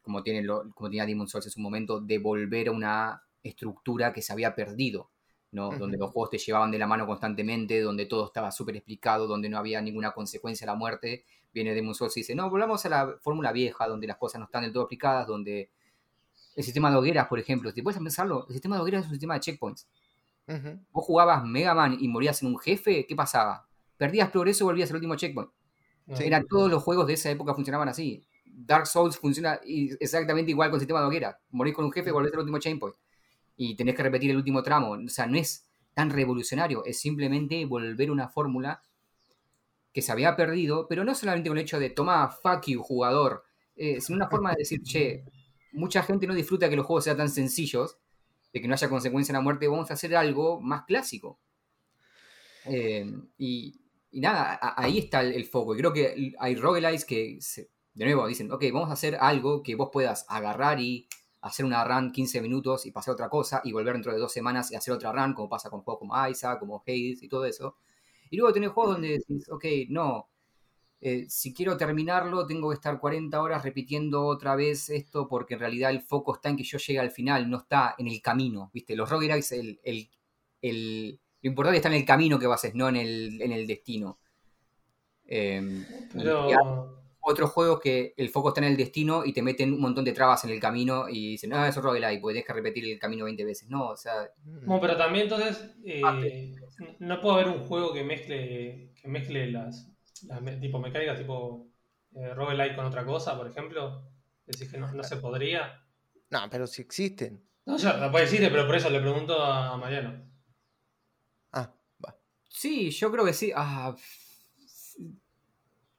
como, tiene lo, como tenía Demon Souls en su momento, de volver a una estructura que se había perdido, ¿no? Donde los juegos te llevaban de la mano constantemente, donde todo estaba súper explicado, donde no había ninguna consecuencia a la muerte. Viene Demon Souls y dice, no, volvamos a la fórmula vieja, donde las cosas no están del todo explicadas, donde el sistema de hogueras, por ejemplo, si puedes pensarlo, el sistema de hogueras es un sistema de checkpoints. Vos jugabas Mega Man y morías en un jefe, ¿qué pasaba? Perdías progreso y volvías al último checkpoint. Eran todos los juegos de esa época funcionaban así. Dark Souls funciona exactamente igual con el sistema de hoguera. Morís con un jefe y volvés al último checkpoint. Y tenés que repetir el último tramo. O sea, no es tan revolucionario, es simplemente volver una fórmula que se había perdido, pero no solamente con el hecho de toma fuck you, jugador, eh, sino una forma de decir, che, mucha gente no disfruta que los juegos sean tan sencillos, de que no haya consecuencia en la muerte, vamos a hacer algo más clásico. Eh, y, nada, ahí está el, foco. Y creo que hay roguelites que, de nuevo, dicen, ok, vamos a hacer algo que vos puedas agarrar y hacer una run 15 minutos y pasar otra cosa y volver dentro de dos semanas y hacer otra run, como pasa con juegos como Isaac, como Hades y todo eso. Y luego tenés juegos donde decís, ok, no, eh, si quiero terminarlo, tengo que estar 40 horas repitiendo otra vez esto porque en realidad el foco está en que yo llegue al final, no está en el camino, ¿viste? Los roguelikes, el, el, lo importante está en el camino que vas, no en el, en el destino. Em, Pero otros juegos que el foco está en el destino y te meten un montón de trabas en el camino y dicen, no, eso es roguelike, porque tienes que repetir el camino 20 veces. No, o sea... No, pero también entonces eh, no puedo haber un juego que mezcle, que mezcle las, tipo mecánicas tipo eh, roguelike con otra cosa, por ejemplo. Decís que no, se podría. No, pero si existen. No, ya, puede existe, pero por eso le pregunto a Mariano. Ah, va. Sí, yo creo que sí. Ah,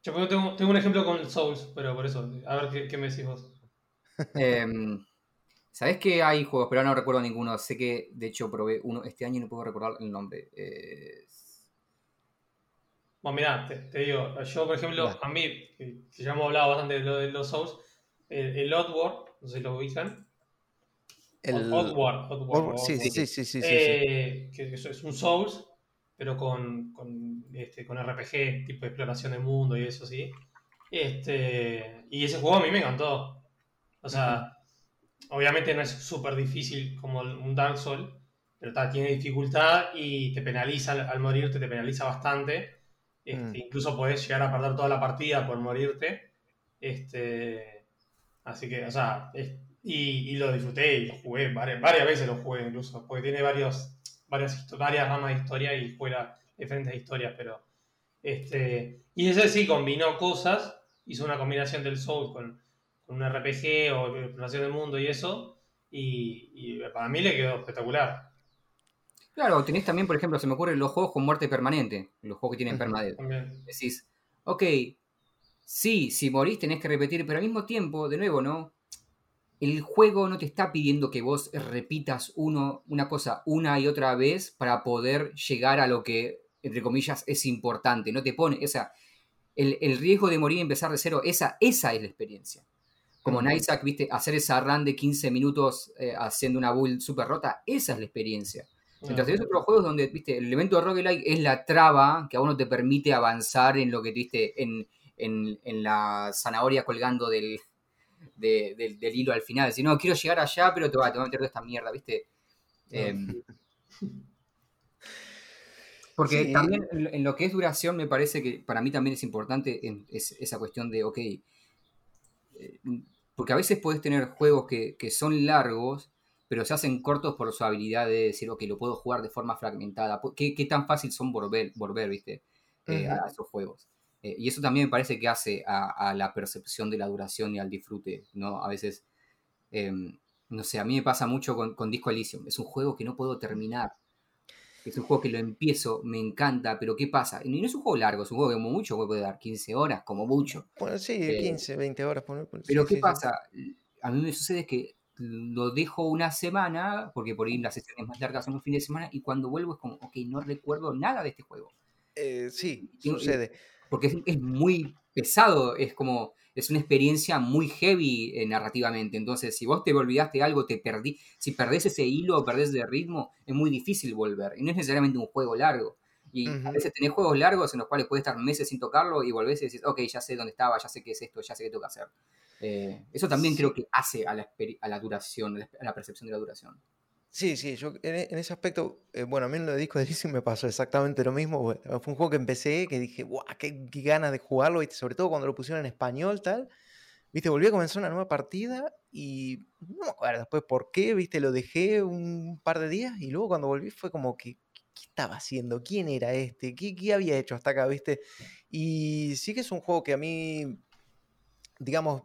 yo tengo, tengo, un ejemplo con Souls, pero por eso, a ver qué, me decís vos. Eh, Sabés que hay juegos, pero no recuerdo ninguno. Sé que, de hecho, probé uno este año y no puedo recordar el nombre. Bueno, mira, te, digo, yo, por ejemplo, a mí, que ya hemos hablado bastante de, lo, de los Souls, el, el no sé si lo ubican. El... Oddworld, Oddworld, sí, sí, sí, sí, eh, Que es un Souls, pero con, con, este, con RPG, tipo de exploración del mundo y eso, sí. Este, y ese juego a mí me encantó. O sea, obviamente no es súper difícil como un Dark Souls, pero tiene dificultad y te penaliza al, morirte, te penaliza bastante. Este, mm. Incluso puedes llegar a perder toda la partida por morirte. Este, así que, o sea, y, lo disfruté y lo jugué varias, varias veces, lo jugué incluso, porque tiene varios, varias, varias ramas de historia y juega diferentes historias, pero. Este, y ese sí combinó cosas, hizo una combinación del Soul con, con un RPG o exploración del mundo y eso, y, para mí le quedó espectacular. Claro, tenés también, por ejemplo, se me ocurren los juegos con muerte permanente, los juegos que tienen permanente. Decís, ok, sí, si morís tenés que repetir, pero al mismo tiempo, de nuevo, ¿no? El juego no te está pidiendo que vos repitas uno, una cosa una y otra vez para poder llegar a lo que, entre comillas, es importante. No te pone, o sea, el, el riesgo de morir y empezar de cero, esa, esa es la experiencia como en Isaac, viste, hacer esa run de 15 minutos eh, haciendo una build súper rota, esa es la experiencia. Mientras tenés otros juegos donde, viste, el elemento de roguelike es la traba que a uno te permite avanzar en lo que viste en, en, la zanahoria colgando del, del, hilo al final. Si no, quiero llegar allá, pero te va, te a meter toda esta mierda, viste. Em, porque también en, lo que es duración me parece que para mí también es importante esa cuestión de, ok, eh, porque a veces puedes tener juegos que, son largos, pero se hacen cortos por su habilidad de decir, ok, lo puedo jugar de forma fragmentada. ¿Qué, tan fácil son volver, volver viste? Eh, a esos juegos? Eh, y eso también me parece que hace a, la percepción de la duración y al disfrute, ¿no? A veces, em, no sé, a mí me pasa mucho con, con Disco Elysium. Es un juego que no puedo terminar es un juego que lo empiezo, me encanta, pero ¿qué pasa? Y no es un juego largo, es un juego que como mucho puede dar 15 horas, como mucho. Bueno, sí, 15, 20 horas. pero ¿qué pasa? A mí me sucede que lo dejo una semana, porque por ahí las sesiones más largas son un fin de semana, y cuando vuelvo es como, ok, no recuerdo nada de este juego. Eh, sí, sucede. Porque es, muy pesado, es como, es una experiencia muy heavy eh, narrativamente. Entonces, si vos te olvidaste algo, te perdí. Si perdés ese hilo o perdés de ritmo, es muy difícil volver. Y no es necesariamente un juego largo. Y a veces tenés juegos largos en los cuales puedes estar meses sin tocarlo y volvés y decís, ok, ya sé dónde estaba, ya sé qué es esto, ya sé qué tengo que hacer. Eh, eso también creo que hace a la, duración, a la percepción de la duración. Sí, sí, yo en, ese aspecto, eh, bueno, a mí en lo de Disco de me pasó exactamente lo mismo. Fue un juego que empecé, que dije, guau, qué, ganas de jugarlo, sobre todo cuando lo pusieron en español, tal. Viste, volví a comenzar una nueva partida y no me acuerdo después por qué, viste, lo dejé un par de días y luego cuando volví fue como que, ¿qué estaba haciendo? ¿Quién era este? ¿Qué, qué había hecho hasta acá, viste? Y sí que es un juego que a mí, digamos,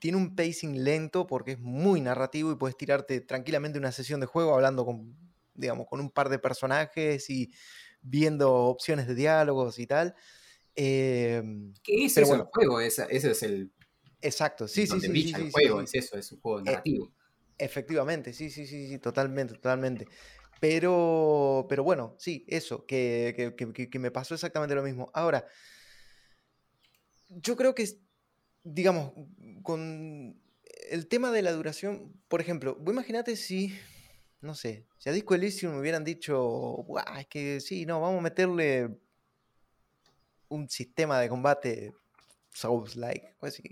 tiene un pacing lento porque es muy narrativo y puedes tirarte tranquilamente una sesión de juego hablando con, digamos, con un par de personajes y viendo opciones de diálogos y tal. Eh, ¿Qué es eso el juego? Ese, es el. Exacto, sí, sí, sí. el juego es eso, es un juego eh, narrativo. efectivamente, sí, sí, sí, sí, totalmente, totalmente. Pero, pero bueno, sí, eso, que, que, que me pasó exactamente lo mismo. Ahora, yo creo que digamos, con el tema de la duración, por ejemplo, vos imagínate si, no sé, si a Disco Elysium me hubieran dicho, es que sí, no, vamos a meterle un sistema de combate Souls-like. Pues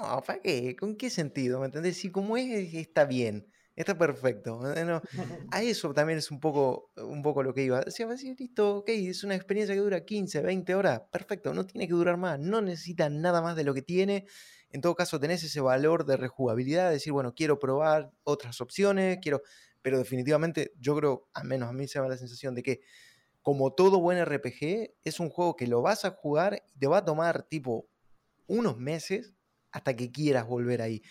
no, ¿para qué? ¿Con qué sentido? ¿Me entendés? Si como es, está bien. Está perfecto. a eso también es un poco, un poco lo que iba. Decía, listo, ok, es una experiencia que dura 15, 20 horas. Perfecto, no tiene que durar más. No necesita nada más de lo que tiene. En todo caso, tenés ese valor de rejugabilidad, decir, bueno, quiero probar otras opciones, quiero. Pero definitivamente, yo creo, al menos a mí se me da la sensación de que, como todo buen RPG, es un juego que lo vas a jugar y te va a tomar tipo unos meses hasta que quieras volver ahí.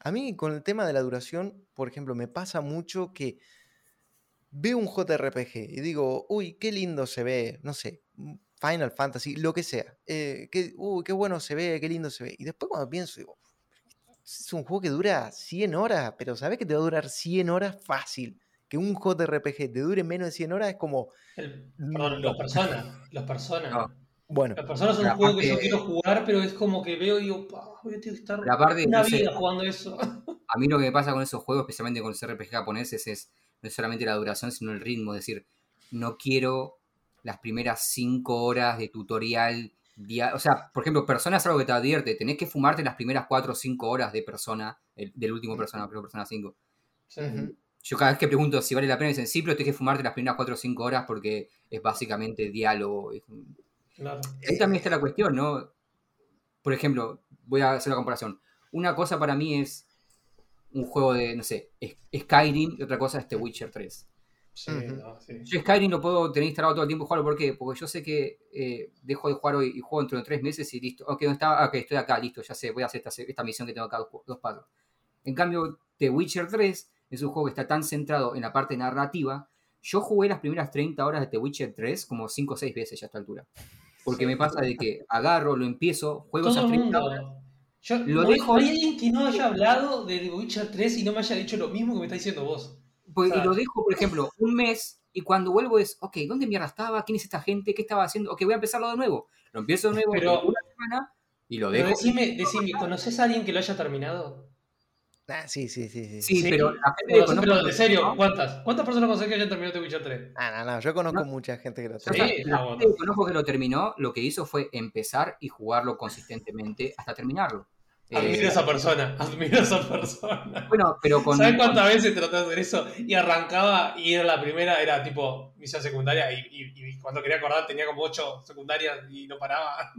A mí con el tema de la duración, por ejemplo, me pasa mucho que veo un JRPG y digo, uy, qué lindo se ve, no sé, mm, Final Fantasy, lo que sea. Eh, qué, uy, qué bueno se ve, qué lindo se ve. Y después cuando pienso, digo, es un juego que dura 100 horas, pero ¿sabes que te va a durar 100 horas fácil? Que un JRPG te dure menos de 100 horas es como... El, perdón, los personas, los personas. Bueno. Las personas son un juego que yo quiero jugar, pero es como que veo y digo, voy a tener que estar una vida jugando eso. A mí lo que me pasa con esos juegos, especialmente con los RPG japoneses, es no solamente la duración, sino el ritmo. Es decir, no quiero las primeras cinco horas de tutorial. O sea, por ejemplo, Persona es algo que te advierte. Tenés que fumarte las primeras cuatro o cinco horas de Persona, del último Persona, creo Persona 5. Yo cada vez que pregunto si vale la pena, dicen sí, pero tienes que fumarte las primeras cuatro o cinco horas porque es básicamente diálogo. Ahí también está la cuestión, ¿no? Por ejemplo, voy a hacer una comparación. Una cosa para mí es un juego de, no sé, Skyrim y otra cosa es The Witcher 3. Sí, Yo Skyrim lo puedo tener instalado todo el tiempo y jugarlo. ¿Por qué? Porque yo sé que eh, dejo de jugar hoy y juego dentro de tres meses y listo. Ok, está? ok, estoy acá, listo, ya sé, voy a hacer esta, misión que tengo acá, dos, dos pasos. En cambio, The Witcher 3 es un juego que está tan centrado en la parte narrativa. Yo jugué las primeras 30 horas de The Witcher 3 como 5 o 6 veces ya a esta altura. Porque me pasa de que agarro, lo empiezo, juego esas 30 horas. Yo, lo no, dejo. Hay alguien que no haya hablado de The Witcher 3 y no me haya dicho lo mismo que me está diciendo vos. Pues, y lo dejo, por ejemplo, un mes y cuando vuelvo es, ok, ¿dónde mierda estaba? ¿Quién es esta gente? ¿Qué estaba haciendo? Ok, voy a empezarlo de nuevo. Lo empiezo de nuevo pero, una semana y lo dejo. Pero decime, decime, ¿conoces a alguien que lo haya terminado? Ah, sí, sí, sí, sí. Sí, pero la gente no, pero, en serio, ¿cuántas? ¿Cuántas personas conoces que hayan terminado The Witcher 3? Ah, no, no, yo conozco mucha gente que lo terminó. Sí, la gente que conozco que lo terminó, lo que hizo fue empezar y jugarlo consistentemente hasta terminarlo. Admiro a esa persona, admiro a esa persona. Bueno, pero con. ¿Sabes cuántas veces traté de hacer eso? Y arrancaba y era la primera, era tipo misión secundaria y, y cuando quería acordar tenía como ocho secundarias y no paraba.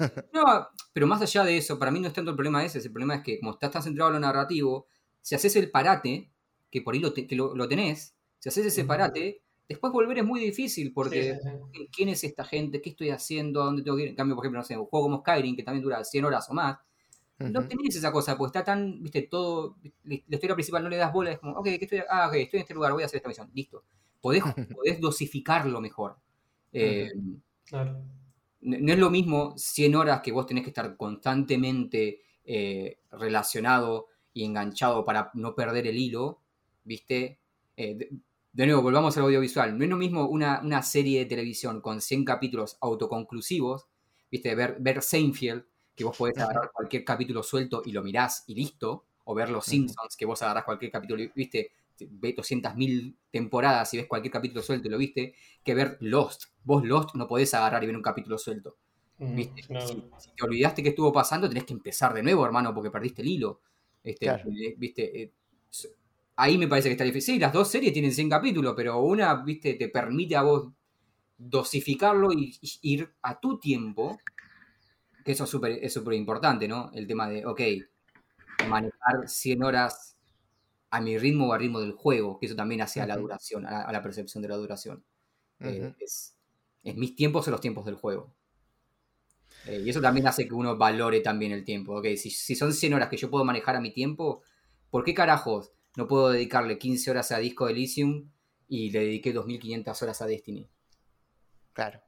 No, pero más allá de eso, para mí no es tanto el problema ese, el problema es que como estás tan centrado en lo narrativo, si haces el parate, que por ahí lo, lo, tenés, si haces ese parate, después volver es muy difícil porque ¿quién es esta gente? ¿Qué estoy haciendo? ¿A dónde tengo que ir? En cambio, por ejemplo, no sé, un juego como Skyrim, que también dura 100 horas o más, no tenés esa cosa, porque está tan, viste, todo, la historia principal no le das bola, es como, ok, estoy, ah, ok, estoy en este lugar, voy a hacer esta misión, listo. Podés, podés dosificarlo mejor. Eh, claro no es lo mismo 100 horas que vos tenés que estar constantemente eh, relacionado y enganchado para no perder el hilo, ¿viste? Eh, de, nuevo, volvamos al audiovisual. No es lo mismo una, serie de televisión con 100 capítulos autoconclusivos, ¿viste? Ver, ver Seinfeld, que vos podés agarrar cualquier capítulo suelto y lo mirás y listo, o ver Los Simpsons, que vos agarrás cualquier capítulo, ¿viste? Ve 200.000 temporadas y ves cualquier capítulo suelto y lo viste, que ver Lost. Vos Lost no podés agarrar y ver un capítulo suelto. Mm, ¿Viste? Si, te olvidaste que estuvo pasando, tenés que empezar de nuevo, hermano, porque perdiste el hilo. Este, eh, ¿Viste? Eh, ahí me parece que está difícil. Sí, las dos series tienen 100 capítulos, pero una, ¿viste? Te permite a vos dosificarlo y, ir a tu tiempo, que eso es súper es importante, ¿no? El tema de, ok, manejar 100 horas a mi ritmo o al ritmo del juego, que eso también hace a la duración, a la, percepción de la duración. Eh, es, mis tiempos o los tiempos del juego. Eh, y eso también hace que uno valore también el tiempo. Okay, si, son 100 horas que yo puedo manejar a mi tiempo, ¿por qué carajos no puedo dedicarle 15 horas a Disco Elysium y le dediqué 2500 horas a Destiny? Claro.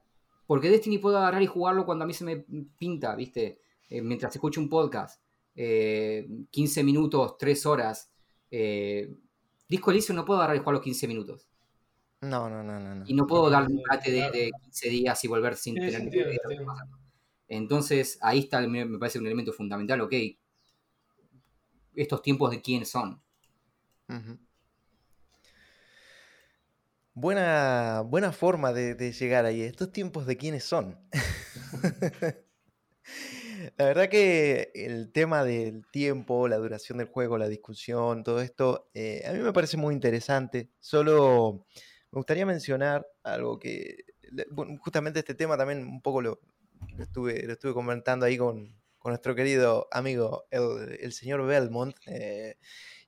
Porque Destiny puedo agarrar y jugarlo cuando a mí se me pinta, ¿viste? Eh, mientras escucho un podcast. 15 minutos, 3 horas eh, Disco Elysium no puedo agarrar y jugar los 15 minutos. No, no, no, no. Y no puedo darle un rate de, 15 días y volver sin tener que Entonces, ahí está, me parece un elemento fundamental, ok. Estos tiempos de quién son. Buena, buena forma de, llegar ahí. Estos tiempos de quiénes son. La verdad que el tema del tiempo, la duración del juego, la discusión, todo esto, eh, a mí me parece muy interesante. Solo me gustaría mencionar algo que, justamente este tema también un poco lo, estuve, lo estuve comentando ahí con, nuestro querido amigo, el, señor Belmont. Eh,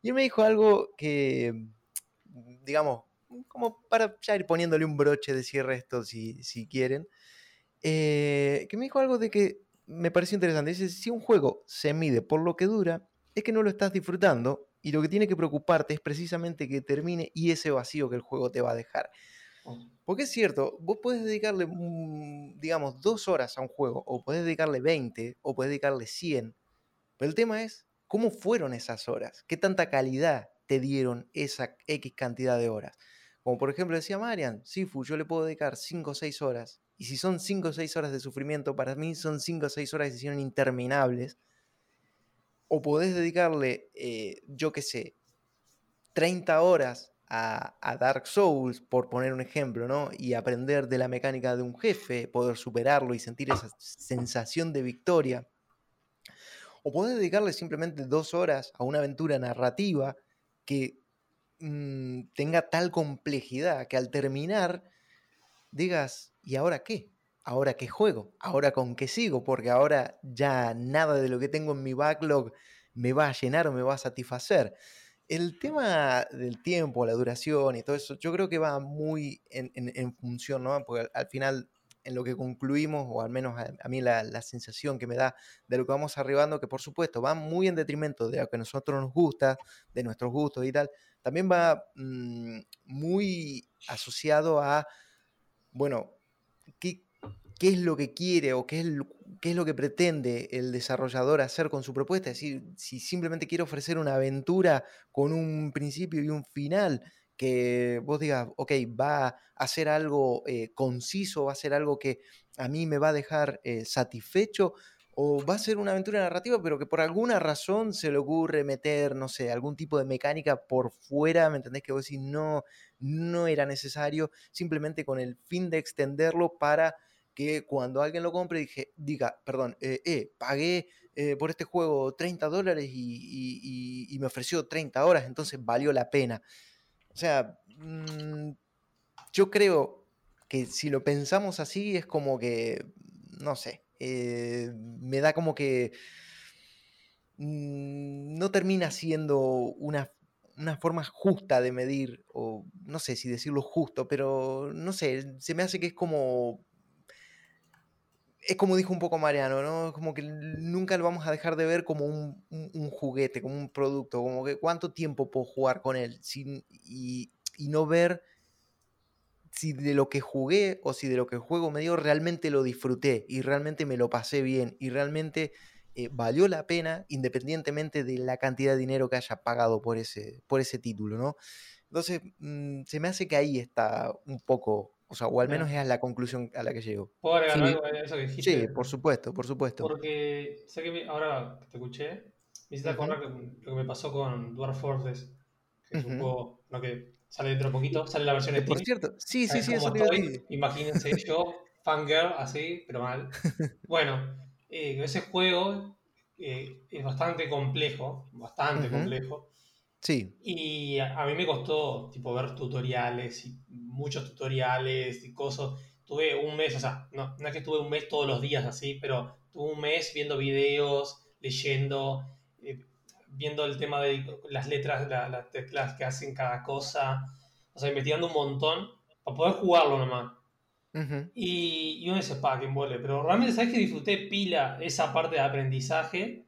y él me dijo algo que, digamos, como para ya ir poniéndole un broche de cierre a esto si, si quieren. Eh, que me dijo algo de que me pareció interesante. Dice, si un juego se mide por lo que dura, es que no lo estás disfrutando y lo que tiene que preocuparte es precisamente que termine y ese vacío que el juego te va a dejar. Porque es cierto, vos podés dedicarle, digamos, dos horas a un juego, o podés dedicarle 20, o podés dedicarle 100, pero el tema es cómo fueron esas horas, qué tanta calidad te dieron esa X cantidad de horas. Como por ejemplo decía Marian, Sifu, yo le puedo dedicar 5 o 6 horas y si son 5 o 6 horas de sufrimiento, para mí son 5 o 6 horas de decisión interminables. O podés dedicarle, eh, yo qué sé, 30 horas a, a, Dark Souls, por poner un ejemplo, ¿no? Y aprender de la mecánica de un jefe, poder superarlo y sentir esa sensación de victoria. O podés dedicarle simplemente dos horas a una aventura narrativa que mmm, tenga tal complejidad que al terminar digas, ¿y ahora qué? ¿Ahora qué juego? ¿Ahora con qué sigo? Porque ahora ya nada de lo que tengo en mi backlog me va a llenar o me va a satisfacer. El tema del tiempo, la duración y todo eso, yo creo que va muy en, función, ¿no? Porque al, final, en lo que concluimos, o al menos a, mí la, sensación que me da de lo que vamos arribando, que por supuesto va muy en detrimento de lo que a nosotros nos gusta, de nuestros gustos y tal, también va mm, muy asociado a bueno, ¿qué, qué es lo que quiere o qué es, qué es lo que pretende el desarrollador hacer con su propuesta? Es decir, si simplemente quiere ofrecer una aventura con un principio y un final, que vos digas, ok, va a hacer algo eh, conciso, va a ser algo que a mí me va a dejar eh, satisfecho, o va a ser una aventura narrativa, pero que por alguna razón se le ocurre meter, no sé, algún tipo de mecánica por fuera, ¿me entendés? Que vos decís, no, no era necesario, simplemente con el fin de extenderlo para que cuando alguien lo compre dije, diga, perdón, eh, eh pagué eh, por este juego 30 dólares y, me ofreció 30 horas, entonces valió la pena. O sea, mm, yo creo que si lo pensamos así es como que, no sé, eh, me da como que mm, no termina siendo una, forma justa de medir, o no sé si decirlo justo, pero no sé, se me hace que es como... Es como dijo un poco Mariano, ¿no? Como que nunca lo vamos a dejar de ver como un, juguete, como un producto, como que cuánto tiempo puedo jugar con él sin, y, y no ver si de lo que jugué o si de lo que juego me dio realmente lo disfruté y realmente me lo pasé bien y realmente eh, valió la pena independientemente de la cantidad de dinero que haya pagado por ese, por ese título, ¿no? Entonces, mm, se me hace que ahí está un poco, o sea, o al menos es la conclusión a la que llego. ¿Puedo agregar algo a eso que dijiste? Sí, por supuesto, por supuesto. Porque sé que ahora que te escuché, me hiciste acordar lo que me pasó con Dwarf Forces, que es un juego ¿no? que Sale dentro de poquito, sale la versión Steam. Por cierto, sí, sí, sí, eso Imagínense yo, fangirl, así, pero mal. Bueno, eh, ese juego eh, es bastante complejo, bastante complejo. Sí. Y a, mí me costó, tipo, ver tutoriales, y muchos tutoriales y cosas. Tuve un mes, o sea, no, no es que estuve un mes todos los días así, pero tuve un mes viendo videos, leyendo, viendo el tema de las letras, las teclas que hacen cada cosa, o sea, investigando un montón para poder jugarlo nomás. y, y, uno dice, pa, que envuelve. Pero realmente, ¿sabes que disfruté pila esa parte de aprendizaje?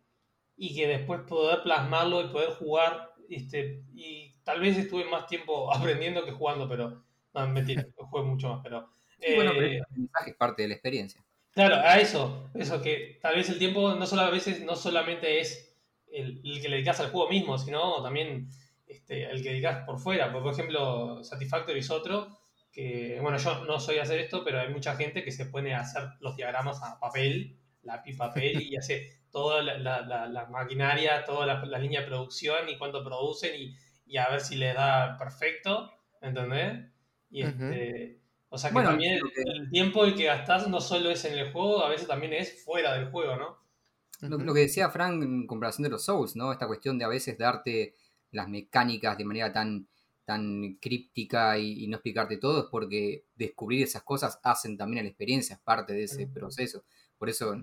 Y que después poder plasmarlo y poder jugar. Este, y tal vez estuve más tiempo aprendiendo que jugando, pero. No, mentira, jugué mucho más, pero. bueno, pero el eh, aprendizaje es parte de la experiencia. Claro, a eso. Eso que tal vez el tiempo no solo a veces no solamente es el, que le dedicas al juego mismo, sino también este, el que dedicas por fuera. Por, ejemplo, Satisfactory es otro, que, bueno, yo no soy a hacer esto, pero hay mucha gente que se pone a hacer los diagramas a papel, lápiz, papel, y hace toda la, maquinaria, toda la, línea de producción y cuánto producen y, a ver si les da perfecto, ¿entendés? Y este, O sea que también el, el, tiempo el que gastas no solo es en el juego, a veces también es fuera del juego, ¿no? lo, que decía Frank en comparación de los Souls, ¿no? Esta cuestión de a veces darte las mecánicas de manera tan, tan críptica y, no explicarte todo, es porque descubrir esas cosas hacen también a la experiencia, es parte de ese proceso. Por eso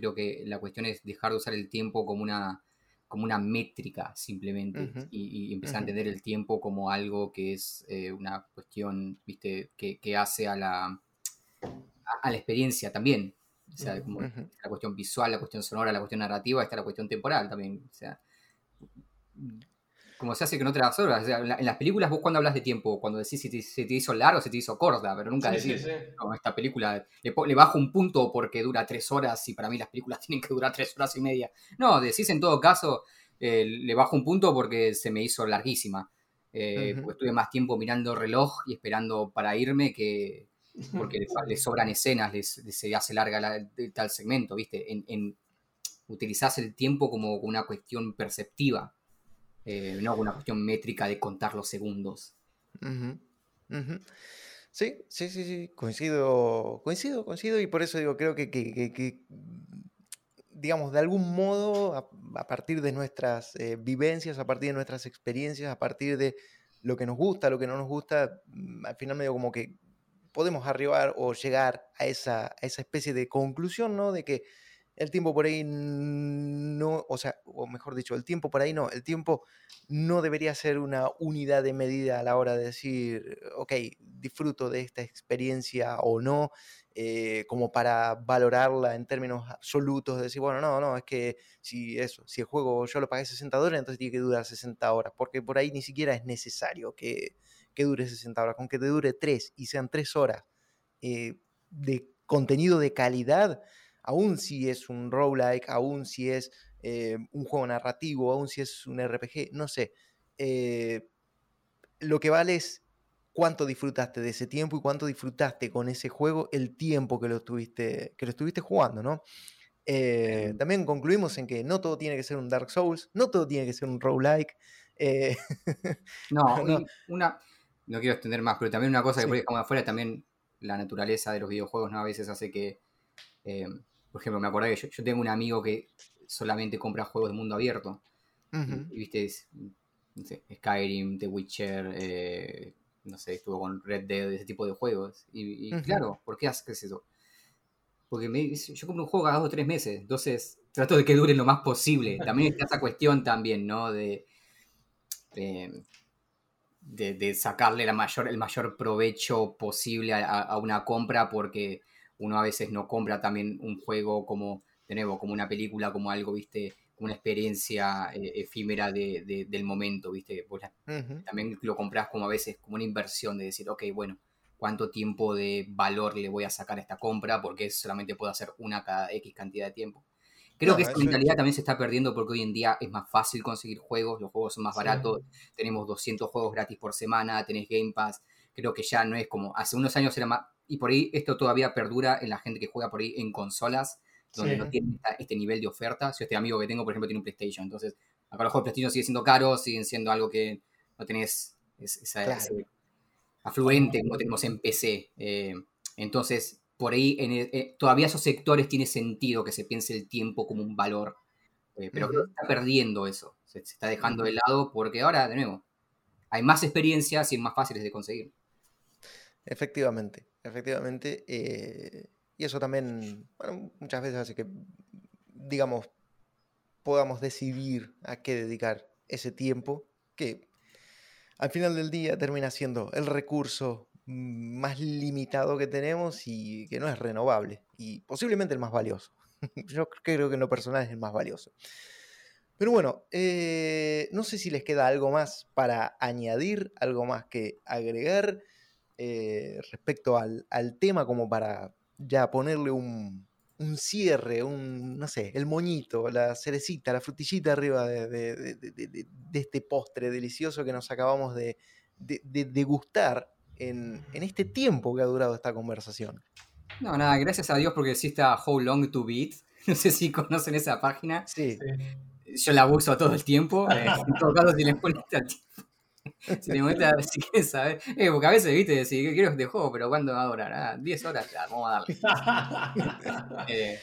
creo que la cuestión es dejar de usar el tiempo como una, como una métrica simplemente y, empezar a entender el tiempo como algo que es eh, una cuestión, viste, que, que hace a la, a la experiencia también. O sea, como la cuestión visual, la cuestión sonora, la cuestión narrativa, está la cuestión temporal también. O sea, como se hace con otras obras. O sea, en, las películas, vos cuando hablas de tiempo, cuando decís si te, se te hizo largo, se te hizo corta, pero nunca decís, no, esta película le, bajo un punto porque dura tres horas y para mí las películas tienen que durar tres horas y media. No, decís en todo caso, eh, le bajo un punto porque se me hizo larguísima. Eh, porque estuve más tiempo mirando el reloj y esperando para irme que, porque le, sobran escenas, se hace larga tal segmento, ¿viste? En, en, utilizás el tiempo como una cuestión perceptiva, eh, no una cuestión métrica de contar los segundos. Sí, sí, sí, sí, coincido, coincido, coincido y por eso digo, creo que, digamos, de algún modo, a, partir de nuestras eh, vivencias, a partir de nuestras experiencias, a partir de lo que nos gusta, lo que no nos gusta, mm, al final medio como que podemos arribar o llegar a esa, esa especie de conclusión, ¿no? De que el tiempo por ahí no, o sea, o mejor dicho, el tiempo por ahí no, el tiempo no debería ser una unidad de medida a la hora de decir, ok, disfruto de esta experiencia o no, eh, como para valorarla en términos absolutos, de decir, bueno, no, no, es que si eso, si el juego yo lo pagué 60 dólares, entonces tiene que durar 60 horas, porque por ahí ni siquiera es necesario que, que dure 60 horas, con que te dure 3 y sean 3 horas eh, de contenido de calidad, aún si es un roguelike, aún si es eh, un juego narrativo, aún si es un RPG, no sé. Eh, lo que vale es cuánto disfrutaste de ese tiempo y cuánto disfrutaste con ese juego el tiempo que lo estuviste, que lo estuviste jugando, ¿no? también concluimos en que no todo tiene que ser un Dark Souls, no todo tiene que ser un roguelike. no, no, una, no quiero extender más, pero también una cosa que por ahí afuera, también la naturaleza de los videojuegos, ¿no? A veces hace que, eh, por ejemplo, me acordé que yo, tengo un amigo que solamente compra juegos de mundo abierto. y, viste, Skyrim, The Witcher, eh, no sé, estuvo con Red Dead, ese tipo de juegos. Y, claro, ¿por qué haces eso? Porque me, yo compro un juego cada dos o tres meses, entonces trato de que dure lo más posible. También está esa cuestión también, ¿no? de de, sacarle la mayor, el mayor provecho posible a, una compra, porque uno a veces no compra también un juego como, de nuevo, como una película, como algo, viste, una experiencia eh, efímera de, del momento, viste. También lo compras como a veces como una inversión de decir, ok, bueno, cuánto tiempo de valor le voy a sacar a esta compra, porque solamente puedo hacer una cada X cantidad de tiempo. Creo que esa mentalidad también se está perdiendo porque hoy en día es más fácil conseguir juegos, los juegos son más baratos, tenemos 200 juegos gratis por semana, tenés Game Pass, creo que ya no es como, hace unos años era más, y por ahí esto todavía perdura en la gente que juega por ahí en consolas, donde no tiene este nivel de oferta. Si este amigo que tengo, por ejemplo, tiene un PlayStation, entonces acá los juegos de PlayStation siguen siendo caros, siguen siendo algo que no tenés esa, afluente como tenemos en PC. Eh, entonces, por ahí en eh, todavía esos sectores tiene sentido que se piense el tiempo como un valor, eh, pero que está perdiendo eso, se, está dejando de lado porque ahora, de nuevo, hay más experiencias y es más fáciles de conseguir. Efectivamente, efectivamente. Eh, y eso también, muchas veces hace que, digamos, podamos decidir a qué dedicar ese tiempo, que al final del día termina siendo el recurso más limitado que tenemos y que no es renovable. Y posiblemente el más valioso. Yo creo que en lo personal es el más valioso. Pero bueno, eh, no sé si les queda algo más para añadir, algo más que agregar eh, respecto al, tema, como para ya ponerle un, cierre, un, no sé, el moñito, la cerecita, la frutillita arriba de, este postre delicioso que nos acabamos de, degustar en, este tiempo que ha durado esta conversación. No, nada, gracias a Dios porque existe How Long to Beat. No sé si conocen esa página. Sí. Yo la uso todo el tiempo. Eh, en todo caso, si les pones al tiempo. si te muestra, si quieres saber. Eh, porque a veces, viste, decir, quiero este juego, pero ¿cuándo va a durar? Ah, 10 horas, ya, vamos a darle. eh,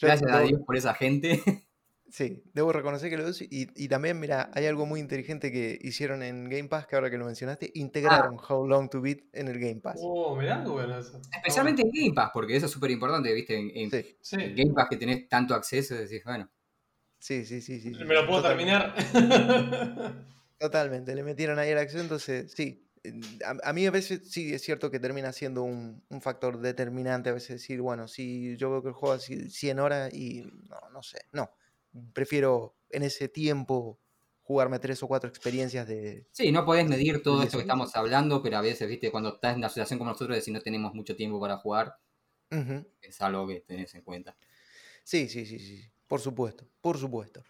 gracias a Dios por esa gente. Sí, debo reconocer que lo y, y también, mira, hay algo muy inteligente que hicieron en Game Pass, que ahora que lo mencionaste, integraron ah. How Long to Beat en el Game Pass. Oh, mirá, bueno eso. Especialmente en Game Pass, porque eso es súper importante, viste, en, Game Pass que tenés tanto acceso, decís, bueno. Sí, sí, sí, sí. Me lo puedo terminar. Totalmente, le metieron ahí el acceso, entonces sí. A, mí a veces sí es cierto que termina siendo un, un, factor determinante, a veces decir, bueno, si yo veo que el juego así 100 horas y no, no sé, no prefiero en ese tiempo jugarme tres o cuatro experiencias de... Sí, no podés medir todo esto que estamos hablando, pero a veces, viste, cuando estás en una situación como nosotros, si no tenemos mucho tiempo para jugar, es algo que tenés en cuenta. Sí, sí, sí, sí, por supuesto, por supuesto.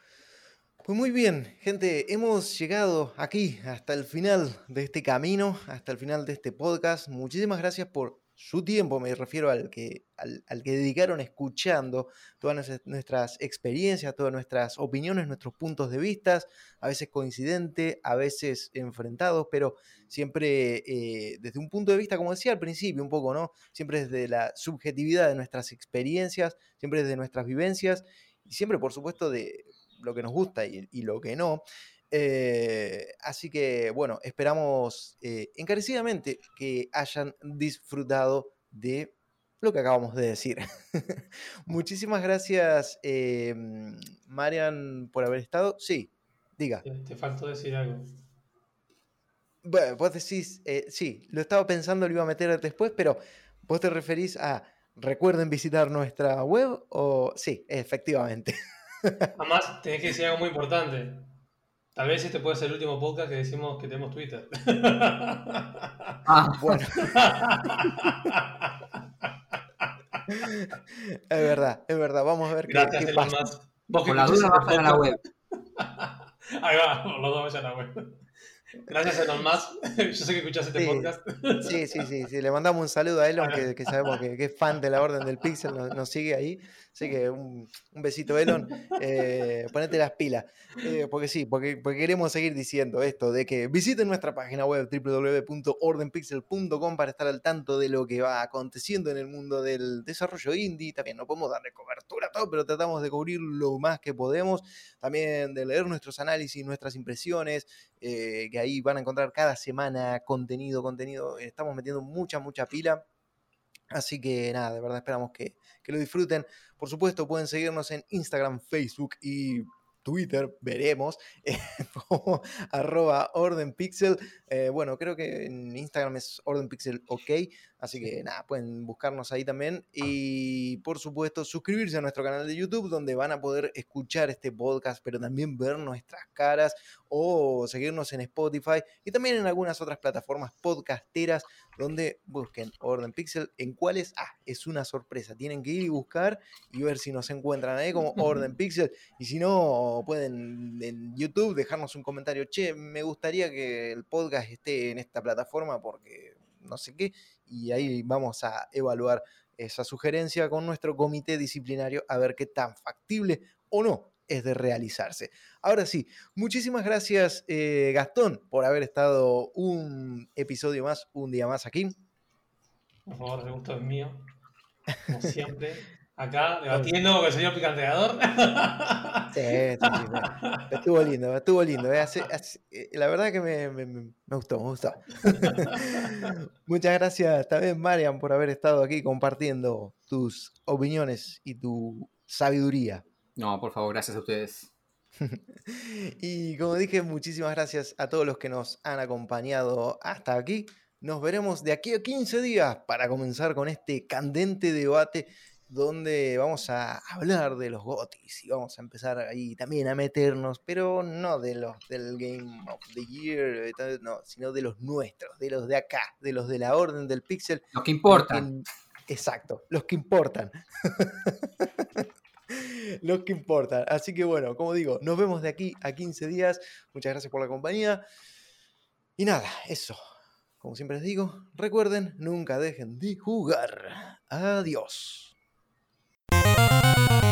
Pues muy bien, gente, hemos llegado aquí hasta el final de este camino, hasta el final de este podcast. Muchísimas gracias por su tiempo, me refiero al que, al, que dedicaron escuchando todas nuestras experiencias, todas nuestras opiniones, nuestros puntos de vista, a veces coincidentes, a veces enfrentados, pero siempre eh, desde un punto de vista, como decía al principio, un poco, ¿no? Siempre desde la subjetividad de nuestras experiencias, siempre desde nuestras vivencias y siempre, por supuesto, de lo que nos gusta y, y lo que no. Eh, así que, bueno, esperamos eh, encarecidamente que hayan disfrutado de lo que acabamos de decir. Muchísimas gracias, eh, Marian, por haber estado. Sí, diga. Te, faltó decir algo. Bueno, vos decís, sí, lo estaba pensando, lo iba a meter después, pero vos te referís a, recuerden visitar nuestra web o sí, efectivamente. Además, tenés que decir algo muy importante. Tal vez este puede ser el último podcast que decimos que tenemos Twitter. Ah, bueno. es verdad, es verdad. Vamos a ver Gracias, qué, pasa. Vos Con la duda vas a la web. Ahí va, los dos vayan a la web. Gracias, Elon Musk. Yo sé que escuchas este podcast. Sí, sí, sí, sí, Le mandamos un saludo a Elon, que, que sabemos que, que, es fan de la Orden del Pixel, nos, nos sigue ahí. Así que un, besito, Elon. Eh, ponete las pilas. Eh, porque sí, porque, queremos seguir diciendo esto, de que visiten nuestra página web www.ordenpixel.com para estar al tanto de lo que va aconteciendo en el mundo del desarrollo indie. También no podemos darle cobertura a todo, pero tratamos de cubrir lo más que podemos. También de leer nuestros análisis, nuestras impresiones, eh, que ahí van a encontrar cada semana contenido, contenido. Estamos metiendo mucha, mucha pila. Así que nada, de verdad esperamos que, que lo disfruten. Por supuesto, pueden seguirnos en Instagram, Facebook y Twitter, veremos, como arroba ordenpixel. Eh, bueno, creo que en Instagram es ordenpixel ok, así que nada, pueden buscarnos ahí también. Y por supuesto, suscribirse a nuestro canal de YouTube, donde van a poder escuchar este podcast, pero también ver nuestras caras o seguirnos en Spotify y también en algunas otras plataformas podcasteras donde busquen Orden Pixel. ¿En cuáles? Ah, es una sorpresa. Tienen que ir y buscar y ver si nos encuentran ahí como Orden Pixel. Y si no, pueden en YouTube dejarnos un comentario. Che, me gustaría que el podcast esté en esta plataforma porque no sé qué. Y ahí vamos a evaluar esa sugerencia con nuestro comité disciplinario a ver qué tan factible o no es de realizarse. Ahora sí, muchísimas gracias eh, Gastón por haber estado un episodio más, un día más aquí. Por favor, el gusto es mío, como siempre. Acá debatiendo con el señor picanteador. Sí, estuvo lindo, estuvo lindo. Eh, eh, la verdad que me, me, gustó, me gustó. Muchas gracias también, Marian, por haber estado aquí compartiendo tus opiniones y tu sabiduría. No, por favor, gracias a ustedes. y como dije, muchísimas gracias a todos los que nos han acompañado hasta aquí. Nos veremos de aquí a 15 días para comenzar con este candente debate donde vamos a hablar de los GOTIS y vamos a empezar ahí también a meternos, pero no de los del Game of the Year, no, sino de los nuestros, de los de acá, de los de la Orden del Pixel. Los que importan. exacto, los que importan. los que importan. Así que bueno, como digo, nos vemos de aquí a 15 días. Muchas gracias por la compañía. Y nada, eso. Como siempre les digo, recuerden, nunca dejen de jugar. Adiós. Música